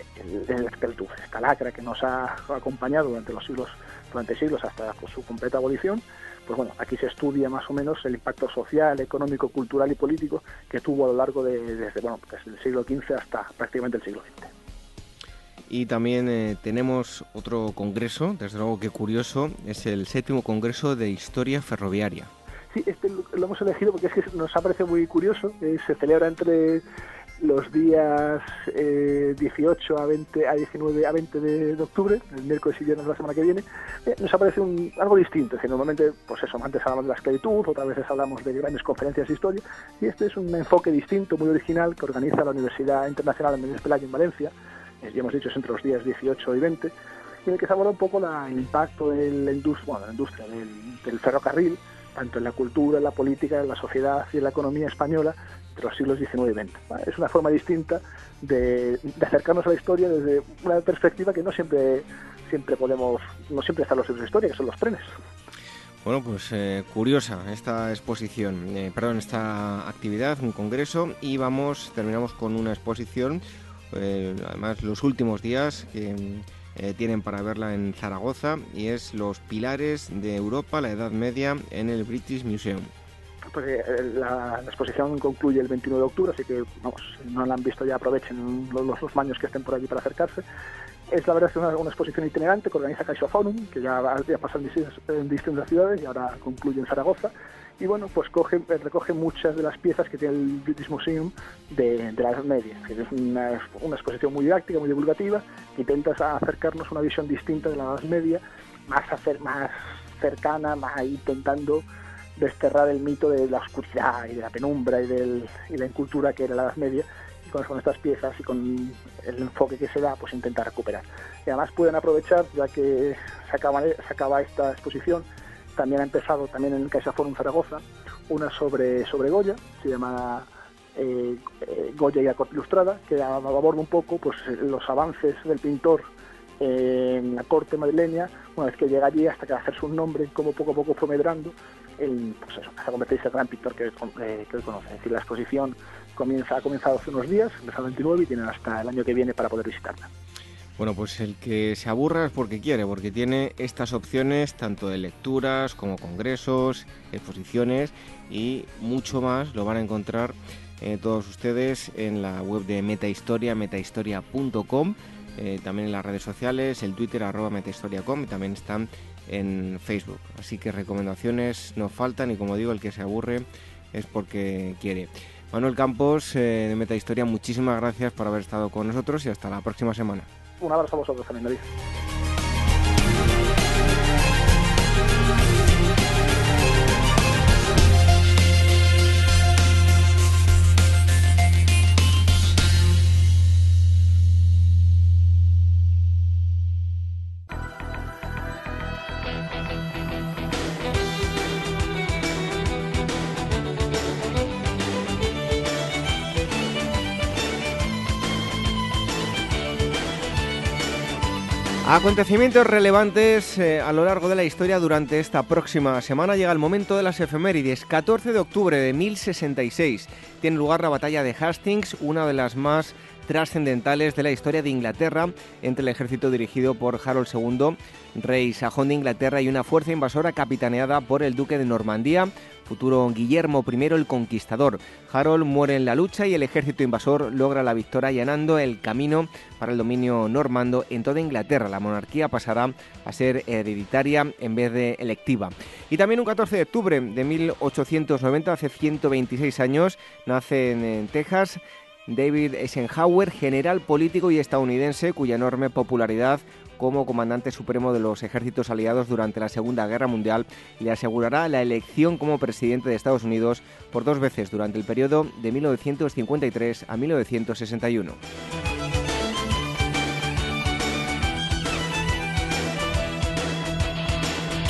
el, esclavitud, esta lacra que nos ha acompañado durante los siglos, durante siglos hasta su completa abolición pues bueno, aquí se estudia más o menos el impacto social, económico, cultural y político que tuvo a lo largo de, desde, bueno, desde el siglo XV hasta prácticamente el siglo XX. Y también eh, tenemos otro congreso, desde luego que curioso, es el séptimo congreso de historia ferroviaria. Sí, este lo hemos elegido porque es que nos ha parecido muy curioso. Eh, se celebra entre los días 18 eh, a 20 a 19 a 20 de, octubre, el miércoles y viernes de la semana que viene, eh, nos aparece un, algo distinto. Es decir, normalmente, pues eso, antes hablamos de la esclavitud, otras veces hablamos de grandes conferencias de historia, y este es un enfoque distinto, muy original, que organiza la Universidad Internacional Méndez Pelayo en Valencia, ya hemos dicho, es entre los días 18 y 20, y en el que se aborda un poco el impacto de la industria, bueno, la industria del ferrocarril, tanto en la cultura, en la política, en la sociedad y en la economía española de los siglos XIX y XX. Es una forma distinta de, acercarnos a la historia desde una perspectiva que no siempre, siempre podemos, no siempre están los libros de historia, que son los trenes. Bueno, pues eh, curiosa esta exposición, eh, perdón, esta actividad, un congreso, y vamos, terminamos con una exposición, eh, además los últimos días que tienen para verla en Zaragoza, y es Los Pilares de Europa, la Edad Media, en el British Museum pues eh, la, exposición concluye el 29 de octubre, así que vamos, no la han visto ya aprovechen los, los, los que estén por allí para acercarse. Es la verdad es una, una exposición itinerante que organiza Caixa Forum, que ya, ya pasa en, distintas ciudades y ahora concluye en Zaragoza. Y bueno, pues coge, recoge muchas de las piezas que tiene el British Museum de, la Edad Media. Es una, exposición muy didáctica, muy divulgativa, que intenta acercarnos a una visión distinta de la Edad Media, más, hacer, más cercana, más intentando desterrar el mito de la oscuridad y de la penumbra y, del, y la incultura que era la Edad Media y con, estas piezas y con el enfoque que se da, pues intentar recuperar. Y además pueden aprovechar, ya que se acaba esta exposición, también ha empezado también en Caixa Forum Zaragoza, una sobre, sobre Goya, se llama eh, eh, Goya y la corte ilustrada, que aborda un poco pues, los avances del pintor en la corte madrileña, una vez que llega allí hasta que hacerse un nombre, como poco a poco fue medrando, el, pues eso, hasta en el gran pintor que, que hoy conoce. Es decir, la exposición comienza, ha comenzado hace unos días, empezó el 29 y tienen hasta el año que viene para poder visitarla. Bueno, pues el que se aburra es porque quiere, porque tiene estas opciones tanto de lecturas como congresos, exposiciones y mucho más lo van a encontrar eh, todos ustedes en la web de Metahistoria, metahistoria.com, eh, también en las redes sociales, el Twitter arroba metahistoria.com y también están en Facebook. Así que recomendaciones no faltan y como digo, el que se aburre es porque quiere. Manuel Campos eh, de Metahistoria, muchísimas gracias por haber estado con nosotros y hasta la próxima semana. Un abrazo a vosotros también, David. Acontecimientos relevantes eh, a lo largo de la historia durante esta próxima semana llega el momento de las efemérides. 14 de octubre de 1066 tiene lugar la batalla de Hastings, una de las más trascendentales de la historia de Inglaterra entre el ejército dirigido por Harold II, rey sajón de Inglaterra, y una fuerza invasora capitaneada por el duque de Normandía, futuro Guillermo I el Conquistador. Harold muere en la lucha y el ejército invasor logra la victoria allanando el camino para el dominio normando en toda Inglaterra. La monarquía pasará a ser hereditaria en vez de electiva. Y también un 14 de octubre de 1890, hace 126 años, nace en Texas David Eisenhower, general político y estadounidense cuya enorme popularidad como comandante supremo de los ejércitos aliados durante la Segunda Guerra Mundial le asegurará la elección como presidente de Estados Unidos por dos veces durante el periodo de 1953 a 1961.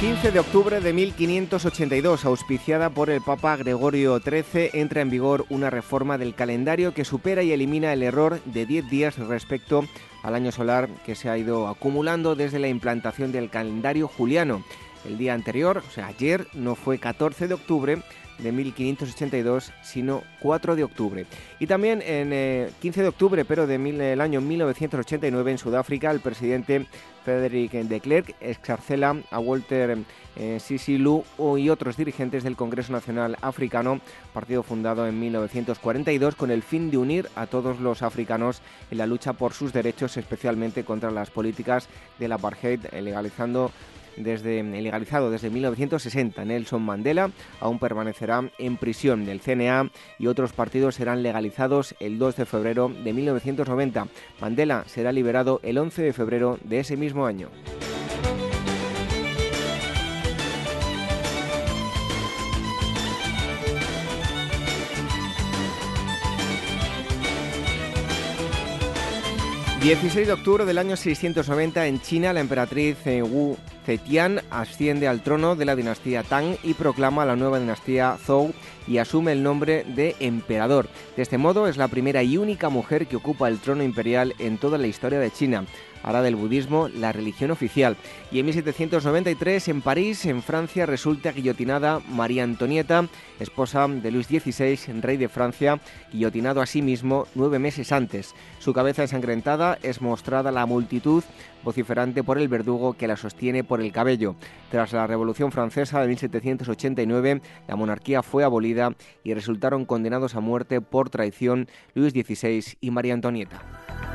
15 de octubre de 1582, auspiciada por el Papa Gregorio XIII, entra en vigor una reforma del calendario que supera y elimina el error de 10 días respecto al año solar que se ha ido acumulando desde la implantación del calendario juliano. El día anterior, o sea, ayer, no fue 14 de octubre, de 1582, sino 4 de octubre. Y también en 15 eh, de octubre, pero del año 1989, en Sudáfrica, el presidente Frederick de Klerk excarcela a Walter eh, Sisilu y otros dirigentes del Congreso Nacional Africano, partido fundado en 1942 con el fin de unir a todos los africanos en la lucha por sus derechos, especialmente contra las políticas del apartheid, legalizando desde legalizado desde 1960. Nelson Mandela aún permanecerá en prisión del CNA y otros partidos serán legalizados el 2 de febrero de 1990. Mandela será liberado el 11 de febrero de ese mismo año. 16 de octubre del año 690 en China, la emperatriz eh, Wu Zetian asciende al trono de la dinastía Tang y proclama la nueva dinastía Zhou y asume el nombre de emperador. De este modo es la primera y única mujer que ocupa el trono imperial en toda la historia de China hará del budismo la religión oficial. Y en 1793, en París, en Francia, resulta guillotinada María Antonieta, esposa de Luis XVI, rey de Francia, guillotinado a sí mismo nueve meses antes. Su cabeza ensangrentada es mostrada a la multitud vociferante por el verdugo que la sostiene por el cabello. Tras la Revolución Francesa de 1789, la monarquía fue abolida y resultaron condenados a muerte por traición Luis XVI y María Antonieta.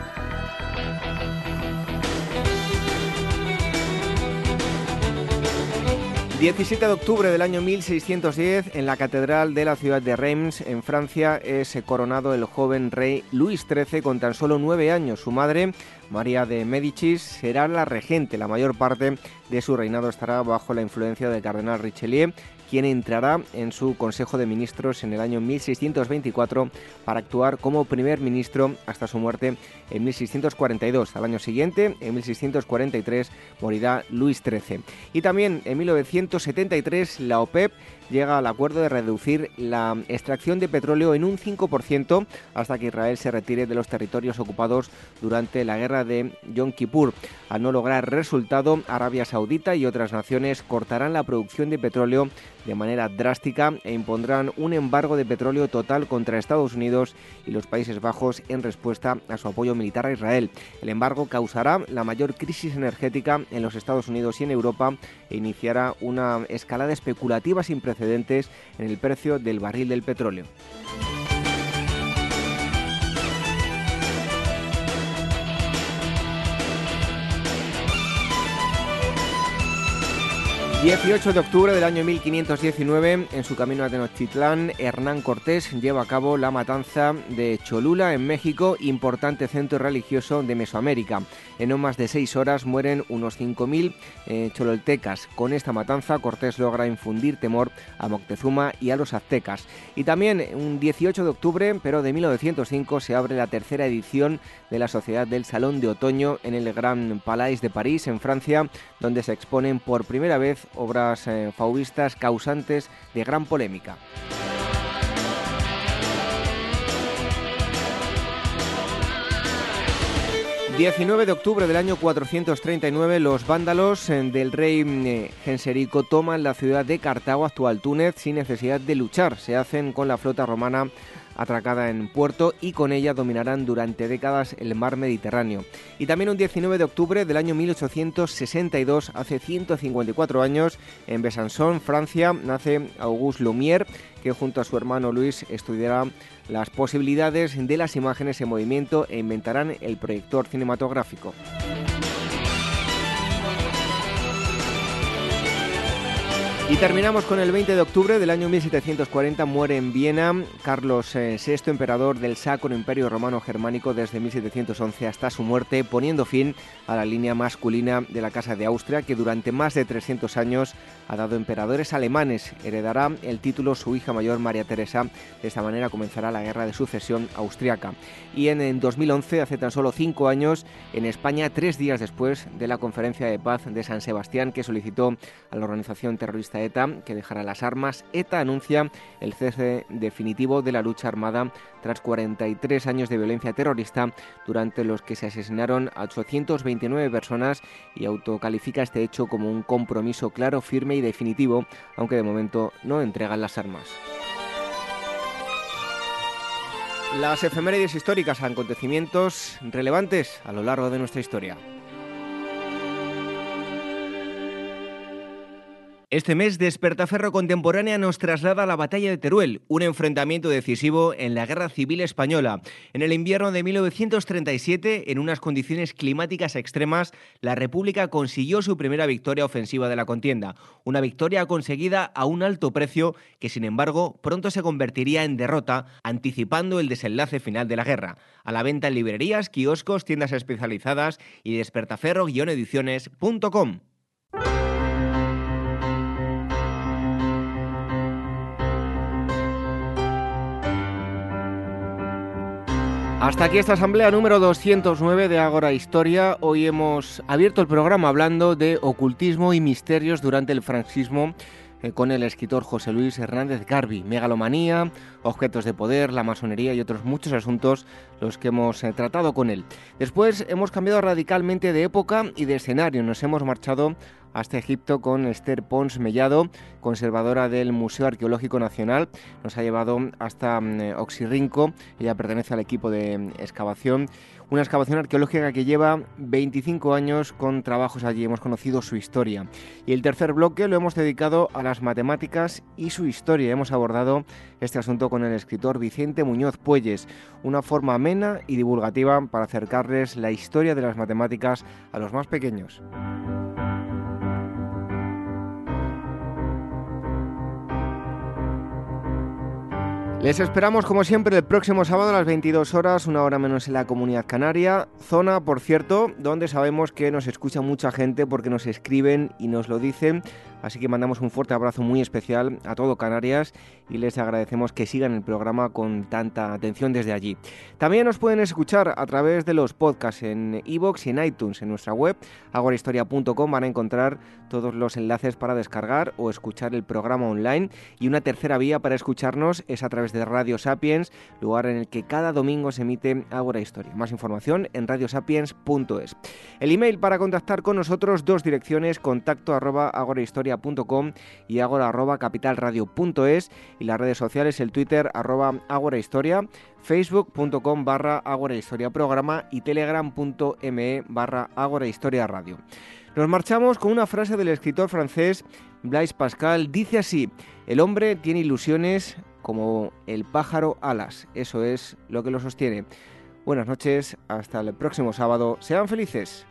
17 de octubre del año 1610, en la Catedral de la ciudad de Reims, en Francia, es coronado el joven rey Luis XIII con tan solo nueve años. Su madre, María de Médicis, será la regente. La mayor parte de su reinado estará bajo la influencia del cardenal Richelieu quien entrará en su Consejo de Ministros en el año 1624 para actuar como primer ministro hasta su muerte en 1642. Al año siguiente, en 1643, morirá Luis XIII. Y también en 1973 la OPEP llega al acuerdo de reducir la extracción de petróleo en un 5% hasta que Israel se retire de los territorios ocupados durante la guerra de Yom Kippur. Al no lograr resultado, Arabia Saudita y otras naciones cortarán la producción de petróleo de manera drástica e impondrán un embargo de petróleo total contra Estados Unidos y los Países Bajos en respuesta a su apoyo militar a Israel. El embargo causará la mayor crisis energética en los Estados Unidos y en Europa e iniciará una escalada especulativa sin precedentes en el precio del barril del petróleo. 18 de octubre del año 1519, en su camino a Tenochtitlán, Hernán Cortés lleva a cabo la matanza de Cholula en México, importante centro religioso de Mesoamérica. En no más de seis horas mueren unos 5.000 eh, chololtecas. Con esta matanza, Cortés logra infundir temor a Moctezuma y a los aztecas. Y también un 18 de octubre, pero de 1905, se abre la tercera edición de la Sociedad del Salón de Otoño en el Gran Palais de París, en Francia, donde se exponen por primera vez obras eh, fauvistas causantes de gran polémica. ...19 de octubre del año 439... ...los vándalos eh, del rey eh, Genserico... ...toman la ciudad de Cartago, actual Túnez... ...sin necesidad de luchar... ...se hacen con la flota romana atracada en puerto y con ella dominarán durante décadas el mar Mediterráneo. Y también un 19 de octubre del año 1862, hace 154 años, en Besançon, Francia, nace Auguste Lumière, que junto a su hermano Luis estudiará las posibilidades de las imágenes en movimiento e inventarán el proyector cinematográfico. Y terminamos con el 20 de octubre del año 1740. Muere en Viena Carlos VI, eh, emperador del Sacro Imperio Romano Germánico desde 1711 hasta su muerte, poniendo fin a la línea masculina de la Casa de Austria, que durante más de 300 años ha dado emperadores alemanes. Heredará el título su hija mayor María Teresa. De esta manera comenzará la guerra de sucesión austriaca. Y en, 2011, hace tan solo cinco años, en España, tres días después de la conferencia de paz de San Sebastián que solicitó a la organización terrorista ETA, que dejará las armas. ETA anuncia el cese definitivo de la lucha armada tras 43 años de violencia terrorista, durante los que se asesinaron a 829 personas y autocalifica este hecho como un compromiso claro, firme y definitivo, aunque de momento no entregan las armas. Las efemérides históricas, acontecimientos relevantes a lo largo de nuestra historia. Este mes, Despertaferro Contemporánea nos traslada a la batalla de Teruel, un enfrentamiento decisivo en la Guerra Civil Española. En el invierno de 1937, en unas condiciones climáticas extremas, la República consiguió su primera victoria ofensiva de la contienda, una victoria conseguida a un alto precio que, sin embargo, pronto se convertiría en derrota, anticipando el desenlace final de la guerra. A la venta en librerías, kioscos, tiendas especializadas y despertaferro-ediciones.com. Hasta aquí esta asamblea número 209 de Ágora Historia. Hoy hemos abierto el programa hablando de ocultismo y misterios durante el franquismo eh, con el escritor José Luis Hernández Garbi. Megalomanía, objetos de poder, la masonería y otros muchos asuntos los que hemos eh, tratado con él. Después hemos cambiado radicalmente de época y de escenario. Nos hemos marchado hasta Egipto con Esther Pons Mellado, conservadora del Museo Arqueológico Nacional. Nos ha llevado hasta mm, Oxirrinco, ella pertenece al equipo de mm, excavación. Una excavación arqueológica que lleva 25 años con trabajos allí, hemos conocido su historia. Y el tercer bloque lo hemos dedicado a las matemáticas y su historia. Hemos abordado este asunto con el escritor Vicente Muñoz Puelles, una forma amena y divulgativa para acercarles la historia de las matemáticas a los más pequeños. Les esperamos como siempre el próximo sábado a las 22 horas, una hora menos en la comunidad canaria. Zona, por cierto, donde sabemos que nos escucha mucha gente porque nos escriben y nos lo dicen. Así que mandamos un fuerte abrazo muy especial a todo Canarias y les agradecemos que sigan el programa con tanta atención desde allí. También nos pueden escuchar a través de los podcasts en iVoox y en iTunes. En nuestra web, agorahistoria.com, van a encontrar todos los enlaces para descargar o escuchar el programa online. Y una tercera vía para escucharnos es a través de Radio Sapiens, lugar en el que cada domingo se emite Agora Historia. Más información en radiosapiens.es. El email para contactar con nosotros, dos direcciones, contacto arroba agorahistoria.com y agora arroba capitalradio.es y las redes sociales, el Twitter arroba agorahistoria, facebook.com barra agorahistoria programa y telegram.me barra agorahistoria radio. Nos marchamos con una frase del escritor francés Blaise Pascal. Dice así, el hombre tiene ilusiones como el pájaro alas. Eso es lo que lo sostiene. Buenas noches, hasta el próximo sábado. Sean felices.